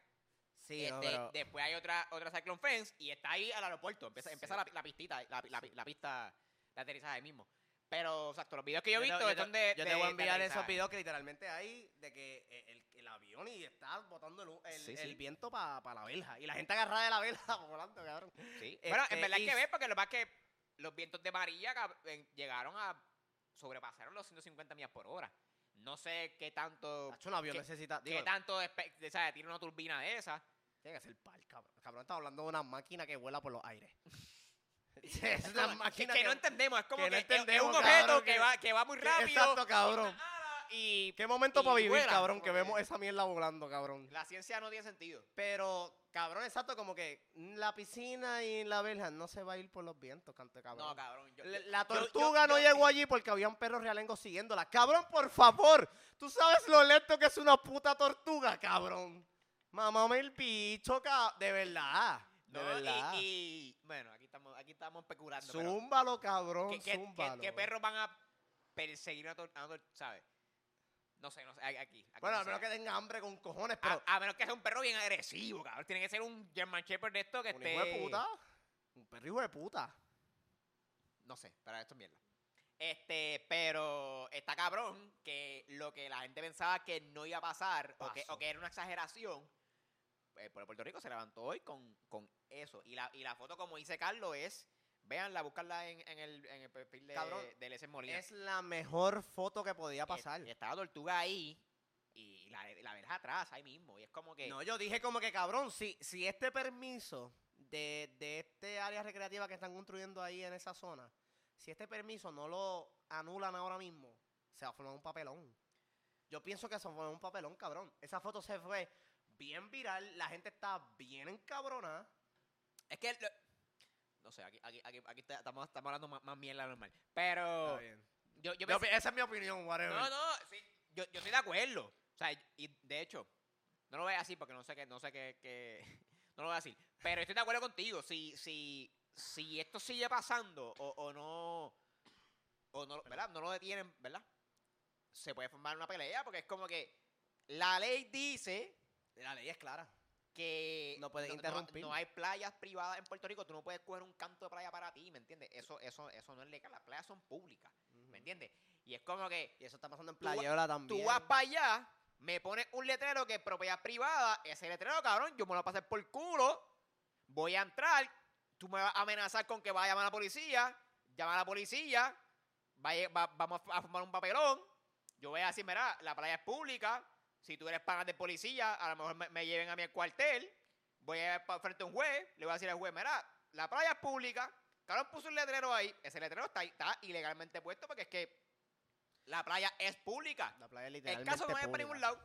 Sí, Este, Después hay otra, otra Cyclone Fence y está ahí al aeropuerto. Empieza, Sí. empieza la, la pistita, la, la- la pista de aterrizaje ahí mismo. Pero, exacto, los videos que yo he visto te- son de. yo de- te voy a de enviar esos videos que literalmente hay de que eh, el, el avión y está botando el, el- Sí, el sí. viento para la verja. Y la gente agarrada de la verja volando, cabrón. Sí. bueno, Este, en verdad hay y que s- ver porque lo que es que los vientos de María llegaron a. sobrepasaron los 150 millas por hora. No sé qué tanto. Tacho, un avión ¿Qué- necesita. qué Digo, tanto despe- de, ¿sabes? tiene una turbina de esa. tiene que ser par, cabrón. Cabrón, está hablando de una máquina que vuela por los aires. Es una máquina que no entendemos, es como que que, no es- un objeto cabrón, que, va, que va muy rápido. Exacto, cabrón. Y ¿Qué momento y para vivir, vuela, cabrón? Que vemos esa mierda volando, cabrón. la ciencia no tiene sentido. Pero, cabrón, exacto, como que la piscina y la verja no se va a ir por los vientos, canto de cabrón. No, cabrón. yo- La- tortuga yo- no llegó allí porque habían perros realengos siguiéndola. Cabrón, por favor. ¿Tú sabes lo lento que es una puta tortuga, cabrón? Mamame el bicho, cabrón. De verdad. No, verdad. y, y- bueno, aquí estamos, aquí estamos especulando. pero Zúmbalo, cabrón. ¿qué, qué- qué- zúmbalo. qué perros van a perseguir a tortuga? ¿Sabes? No sé, no sé. Aquí. aquí Bueno, no a menos que tenga hambre con cojones, pero. a, a menos que sea un perro bien agresivo, cabrón. Tiene que ser un German Shepherd de esto que un esté. hijo de puta. Un perro hijo de puta. No sé, para esto es mierda. Este, pero está cabrón que lo que la gente pensaba que no iba a pasar o que, o que era una exageración, eh, por Puerto Rico se levantó hoy con, con eso. Y la, y la foto, como dice Carlos, es, véanla, buscarla en, en el, en el perfil de, Cabrón, de Leslie Molina. Es la mejor foto que podía pasar. Eh, estaba Tortuga ahí y la, la verja atrás, ahí mismo. Y es como que. No, yo dije como que cabrón, si, si este permiso de, de este área recreativa que están construyendo ahí en esa zona, si este permiso no lo anulan ahora mismo, se va a formar un papelón. Yo pienso que se va a formar un papelón, cabrón. Esa foto se fue bien viral, la gente está bien encabronada. Es que. no sé, aquí, aquí, aquí, aquí estamos, estamos hablando más, más mierda normal. Pero. Está bien. Yo, yo Yo- pensé- esa es mi opinión, whatever. No, no, sí, yo, yo estoy de acuerdo. O sea, y de hecho, no lo voy a decir porque no sé qué, no sé qué, qué- no lo voy a decir. Pero estoy de acuerdo contigo. Si, si, si esto sigue pasando o, o no, o no, ¿verdad? No lo detienen, ¿verdad? Se puede formar una pelea porque es como que la ley dice La ley es clara. que No puedes interrumpir. No, hay playas privadas en Puerto Rico, tú no puedes coger un canto de playa para ti, ¿me entiendes? Eso, eso, eso no es legal, las playas son públicas, ¿me entiendes? Y es como que Y eso está pasando en va- Playola también. Tú vas para allá, me pones un letrero que es propiedad privada. Ese letrero, cabrón, yo me lo voy a pasar por el culo. Voy a entrar. Tú me vas a amenazar con que vaya a llamar a la policía. Llama a la policía. vaya- va- vamos a formar un papelón. Yo voy a decir, mira, la playa es pública. Si tú eres pana de policía, a lo mejor me, me lleven a mi cuartel. Voy a ir pa- frente a un juez. Le voy a decir al juez, mira, la playa es pública. Cabrón puso un letrero ahí. Ese letrero está, ilegalmente puesto porque es que la playa es pública. La playa es El literalmente caso no vaya para ningún lado.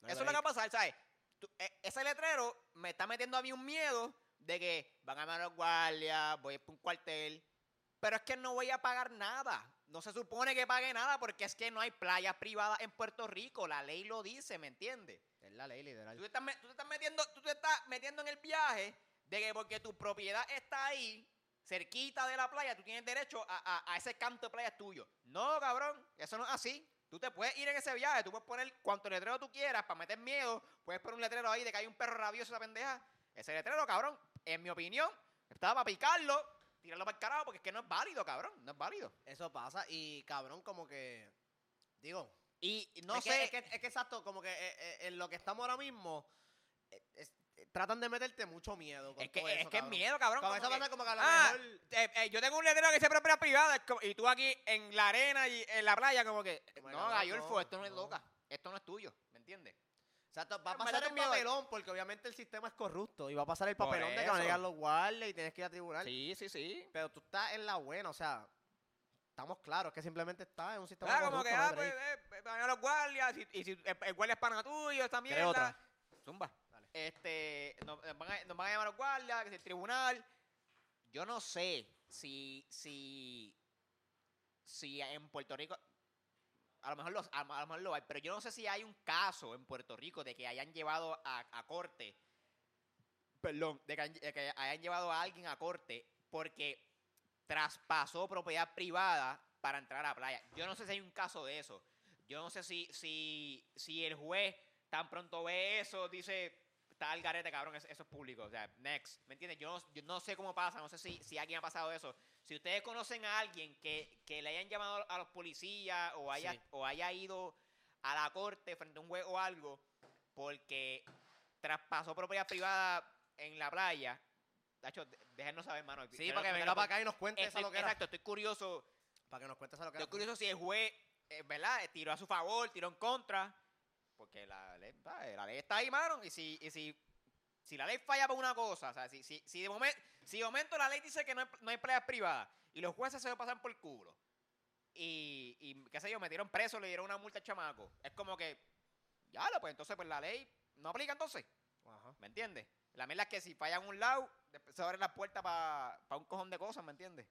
No Eso es lo que va a pasar, ¿sabes? Tú- e- ese letrero me está metiendo a mí un miedo de que van a llamar a los guardias, voy a ir para un cuartel. Pero es que no voy a pagar nada. No se supone que pague nada porque es que no hay playas privadas en Puerto Rico. La ley lo dice, ¿me entiendes? Es la ley, literal. Tú te, estás, me- tú te estás metiendo, tú te estás metiendo en el viaje de que porque tu propiedad está ahí, cerquita de la playa, tú tienes derecho a, a- a ese canto de playa tuyo. No, cabrón, eso no es así. Tú te puedes ir en ese viaje, tú puedes poner cuanto letrero tú quieras para meter miedo, puedes poner un letrero ahí de que hay un perro rabioso esa pendeja. Ese letrero, cabrón, en mi opinión, estaba para picarlo, tirarlo para el carajo, porque es que no es válido, cabrón, no es válido. Eso pasa y cabrón, como que. Digo. Y no es sé, Que, es, que, es que exacto, como que eh, eh, en lo que estamos ahora mismo. eh, es- tratan de meterte mucho miedo. Con es que todo es, eso, que es cabrón. miedo, cabrón. Como como eso que- pasa como que a lo Ah, mejor. eh, eh, yo tengo un letrero que dice propiedad privada y tú aquí en la arena y en la playa como que Como que, no, cabrón, Gallolfo, no, esto no es loca, esto no es tuyo, ¿me entiendes? Exacto, va a Eh, pasar el papelón porque obviamente el sistema es corrupto y va a pasar el papelón de que van a llegar los guardias y tienes que ir a tribunal. Sí, sí, sí. Pero tú estás en la buena, o sea, estamos claros que simplemente estás en un sistema Ah, como corrupto. que, no hay ah, pues, break. eh, van a los guardias y, y si el, el guardia es pana tuyo, esta ¿Quieres mierda. otra? Zumba. Dale. Este, nos, nos van a, nos van a llamar los guardias, que es el tribunal. Yo no sé si, si, si en Puerto Rico, a lo mejor los, a, lo mejor lo hay, pero yo no sé si hay un caso en Puerto Rico de que hayan llevado a, a corte, perdón, de que, hayan- llevado a alguien a corte porque traspasó propiedad privada para entrar a la playa. Yo no sé si hay un caso de eso. Yo no sé si, si, si el juez tan pronto ve eso, dice, está al garete, cabrón, eso es público. O sea, next. ¿Me entiendes? Yo no, yo no sé cómo pasa, no sé si, si alguien ha pasado eso. Si ustedes conocen a alguien que, que le hayan llamado a los policías o haya, Sí. o haya ido a la corte frente a un juez o algo porque traspasó propiedad privada en la playa, Tacho, déjenos saber, mano. Sí, Quiero- para que venga para acá y nos cuente lo que era. Exacto, estoy curioso. Para que nos cuente esa lo que Estoy era. curioso si el juez, eh, ¿verdad? Tiró a su favor, tiró en contra. Porque la ley, la ley está ahí, mano. Y si, y si, si la ley falla por una cosa, o sea, si, si, si, de, momento, si de momento la ley dice que no hay, no hay playas privadas y los jueces se lo pasan por el culo y, y, qué sé yo, metieron preso, le dieron una multa al chamaco, es como que, ya lo, pues entonces pues la ley no aplica entonces. Ajá. ¿Me entiendes? La mierda es que si falla en un lado, se abre la puerta para un cojón de cosas, ¿me entiendes?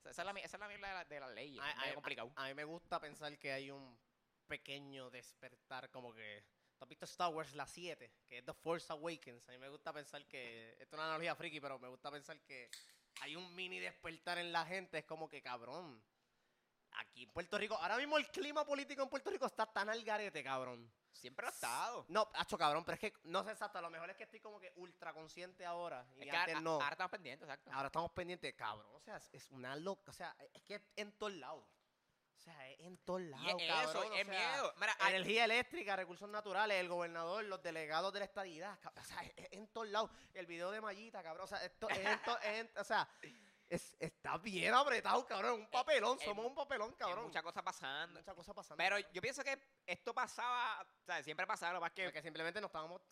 Esa esa es la, esa es la mierda de la, de la ley. Medio ay, complicado. A mí me gusta pensar que hay un pequeño despertar, como que. ¿Tú has visto Star Wars la 7? Que es The Force Awakens. A mí me gusta pensar que. Esto es una analogía friki, pero me gusta pensar que hay un mini despertar en la gente. Es como que, cabrón. Aquí en Puerto Rico, ahora mismo el clima político en Puerto Rico está tan al garete, cabrón. Siempre ha estado. No, hacho, cabrón, pero es que no sé exacto. A lo mejor es que estoy como que ultra consciente ahora. Y Es que antes a- no. ahora estamos pendientes, exacto. Ahora estamos pendientes, cabrón. O sea, es- una loca. O sea, es que en todos lados. O sea, es en todos lados. y es cabrón, eso, o es sea, miedo. Mira, hay- Energía eléctrica, recursos naturales, el gobernador, los delegados de la estadidad. ca- O sea, es, en todos lados. El video de Mallita, cabrón. O sea, esto es en to- es en- o sea, Es, está bien apretado, cabrón. Un papelón. eh, Somos un papelón, Hay cabrón. muchas cosas pasando. Muchas cosas pasando. Pero yo pienso que esto pasaba, o sea, siempre pasaba, lo es que Porque simplemente no estábamos.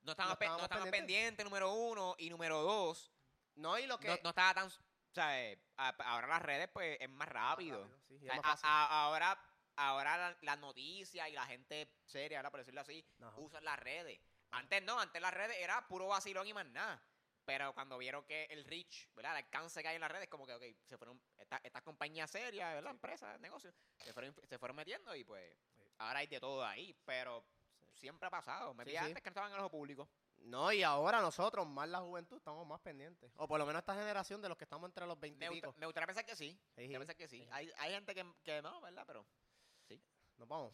no estábamos, no no estábamos estábamos pendientes. pendientes, número uno, y número dos, No, y lo que. no, no estaba tan, o sea, eh, a- ahora las redes pues es más rápido. sí, y O es sea, más a- fácil. a- ahora ahora la- las noticias y la gente seria, ¿verdad? por decirlo así, Ajá. usan las redes. Antes no, antes las redes era puro vacilón y más nada. Pero cuando vieron que el reach, ¿verdad? El alcance que hay en las redes, como que, ok, se fueron, esta- estas compañías serias, ¿verdad? Empresas, negocios, se fueron, se fueron metiendo y pues ahora hay de todo ahí. Pero siempre ha pasado. Me sí. antes que no estaban en el ojo público. No, y ahora nosotros, más la juventud, estamos más pendientes. O por lo menos esta generación de los que estamos entre los 20 Me, y pico. me gustaría pensar que sí. Sí, sí. pensar que sí. sí. Hay, hay gente que, que no, ¿verdad? Pero Nos vamos.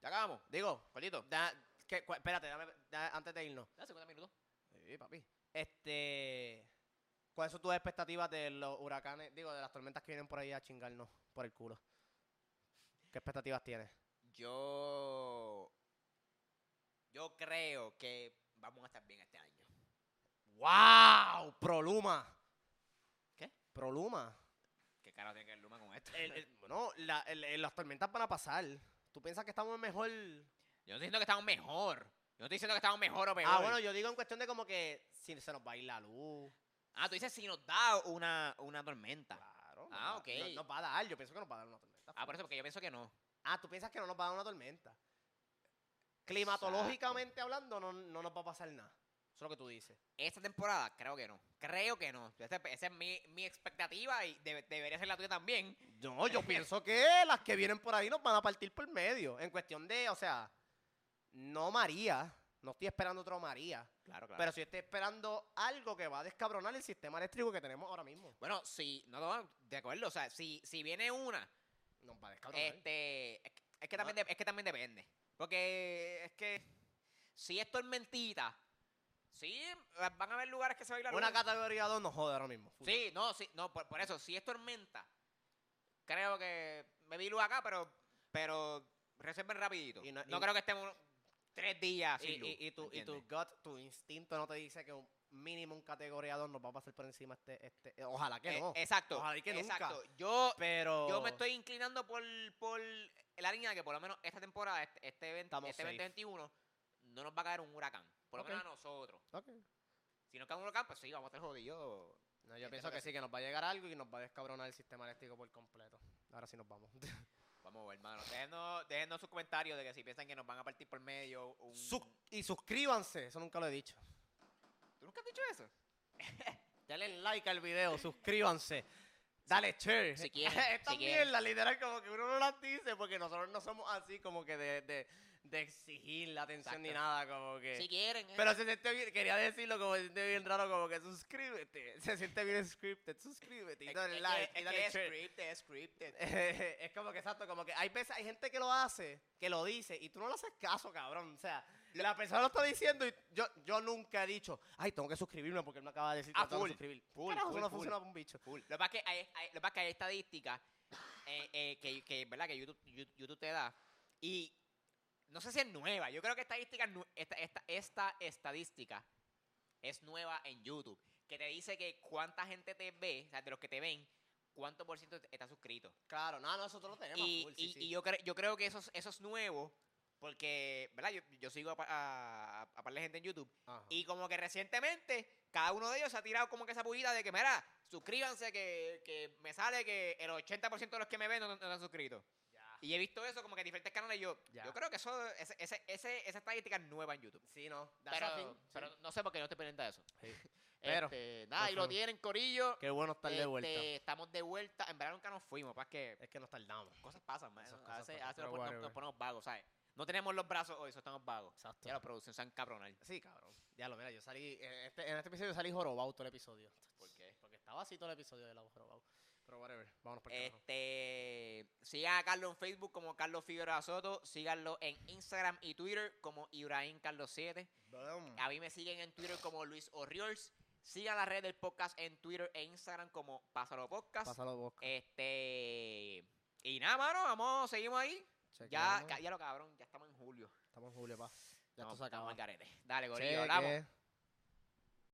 ya acabamos. Digo, Cortito. da- que- espérate, dame- da- antes de irnos. Ya, 50 minutos. Sí, papi. Este. ¿Cuáles son tus expectativas de los huracanes? Digo, de las tormentas que vienen por ahí a chingarnos por el culo. ¿Qué expectativas tienes? Yo. Yo creo que vamos a estar bien este año. ¡Wow! Proluma. ¿Qué? Proluma. ¿Qué cara tiene que ver Luma con esto? El- el- bueno, la- el- las tormentas van a pasar. ¿Tú piensas que estamos mejor? Yo no estoy diciendo que estamos mejor. Yo no estoy diciendo que estamos mejor o peor. Ah, bueno, yo digo en cuestión de como que si se nos va a ir la luz. Ah, tú dices si nos da una, una tormenta. Claro. Ah, nos ok. no- Nos va a dar, yo pienso que nos va a dar una tormenta. Ah, por eso, porque yo pienso que no. Ah, tú piensas que no nos va a dar una tormenta. Climatológicamente hablando, no, no nos va a pasar nada. Eso es lo que tú dices. Esta temporada, creo que no. Creo que no. Esa, es mi, mi expectativa y debe- debería ser la tuya también. No, yo pienso que las que vienen por ahí nos van a partir por medio. En cuestión de, o sea, no María. No estoy esperando otro María. Claro, claro. Pero sí estoy esperando algo que va a descabronar el sistema eléctrico que tenemos ahora mismo. bueno, si, no, no, de acuerdo. O sea, si, si viene una, Nos va a descabronar. este, es que, es que No. también, de- es que también depende. Porque es que si es tormentita, sí, van a haber lugares que se va a ir la Una luz. categoría 2 nos jode ahora mismo. Sí, no, sí, no, por, por eso, si es tormenta, creo que me vi luz acá, pero, pero reserven rapidito. Y no no- y- creo que estemos tres días Y, sin luz. y- y tu, ¿me y tu gut, tu instinto no te dice que un mínimo un categoría 2 nos va a pasar por encima este, este. eh, Ojalá que Eh, no. exacto, Ojalá que nunca. exacto. Yo, Pero. yo me estoy inclinando por, por la línea de que por lo menos esta temporada, este, este, event- Estamos este safe. 2021, no nos va a caer un huracán. Por lo menos a nosotros. Ok. Si nos cae un huracán, pues sí, vamos a estar jodidos. No, yo pienso que que sí, que nos va a llegar algo y nos va a descabronar el sistema eléctrico por completo. Ahora sí nos vamos. Vamos hermano. Déjenos, déjenos sus comentarios de que si piensan que nos van a partir por medio un... Sus- y suscríbanse, eso nunca lo he dicho. ¿Tú nunca has dicho eso? Dale like al video, suscríbanse. Dale share. si quieren, Esta si quieren. mierda, literal, como que uno no las dice porque nosotros no somos así como que de, de, de exigir la atención ni nada, como que... Si quieren. eh. Pero se siente bien, quería decirlo como se siente bien raro, como que suscríbete. Se siente bien scripted, suscríbete y Es- dale es like que- y es dale que es scripted, es scripted. es como que exacto, como que hay veces, hay gente que lo hace, que lo dice, y tú no le haces caso, cabrón. O sea, la persona lo está diciendo y yo, yo nunca he dicho, ay, tengo que suscribirme porque él me acaba de decir que Ah, tengo que suscribir. full, Carajo, full, eso no full. funciona para un bicho. Full. Lo que pasa es que hay, hay- lo que pasa es que hay estadísticas eh, eh, que, que, ¿verdad? que YouTube, YouTube te da. Y no sé si es nueva. Yo creo que estadística, esta, esta, esta estadística es nueva en YouTube. Que te dice que cuánta gente te ve, o sea, de los que te ven, cuánto por ciento está suscrito. Claro, no, nosotros lo tenemos. Y, full, y- sí, sí. y yo, cre- yo creo que eso, es- eso es nuevo. Porque, ¿verdad? Yo, yo sigo a, a, a par de gente en YouTube. Ajá. Y como que recientemente, cada uno de ellos se ha tirado como que esa pullita de que, mira, suscríbanse, que, que me sale que el 80% de los que me ven no, no están suscritos. Y he visto eso como que en diferentes canales. y Yo, Ya. yo creo que eso, ese, ese, ese- esa estadística es nueva en YouTube. Sí, no. that's Pero, a thing, sí. pero no sé por qué no estoy pendiente de eso. Sí. Pero, Este, nada, y lo tienen, Corillo. Qué bueno estar de Este, vuelta. Estamos de vuelta. En verdad nunca nos fuimos, para que Es que nos tardamos. cosas pasan, man. Esas A cosas veces, pasan, a veces pero nos, pon- nos- whatever. nos ponemos vagos, ¿sabes? No tenemos los brazos hoy, eso estamos vagos. Exacto. Ya la producción se han cabronado. Sí, cabrón. Ya lo, mira, yo salí. En este, en este episodio salí jorobado todo el episodio. ¿Por qué? Porque estaba así todo el episodio de la jorobado. Pero whatever, vámonos por el carajo. Este, sigan a Carlos en Facebook como Carlos Figueroa Soto. Síganlo en Instagram y Twitter como Ibrahim Carlos 7. Boom. A mí me siguen en Twitter como Luis Orriols. Sigan la red del podcast en Twitter e Instagram como Pásalo Podcast. Pásalo vos. Este. Y nada, mano, vamos, seguimos ahí. Ya, Chequeamos. ya lo cabrón, ya estamos en julio. Estamos en julio, pa. Ya Estamos- esto se acaba. Dale, gorillo, hablamos.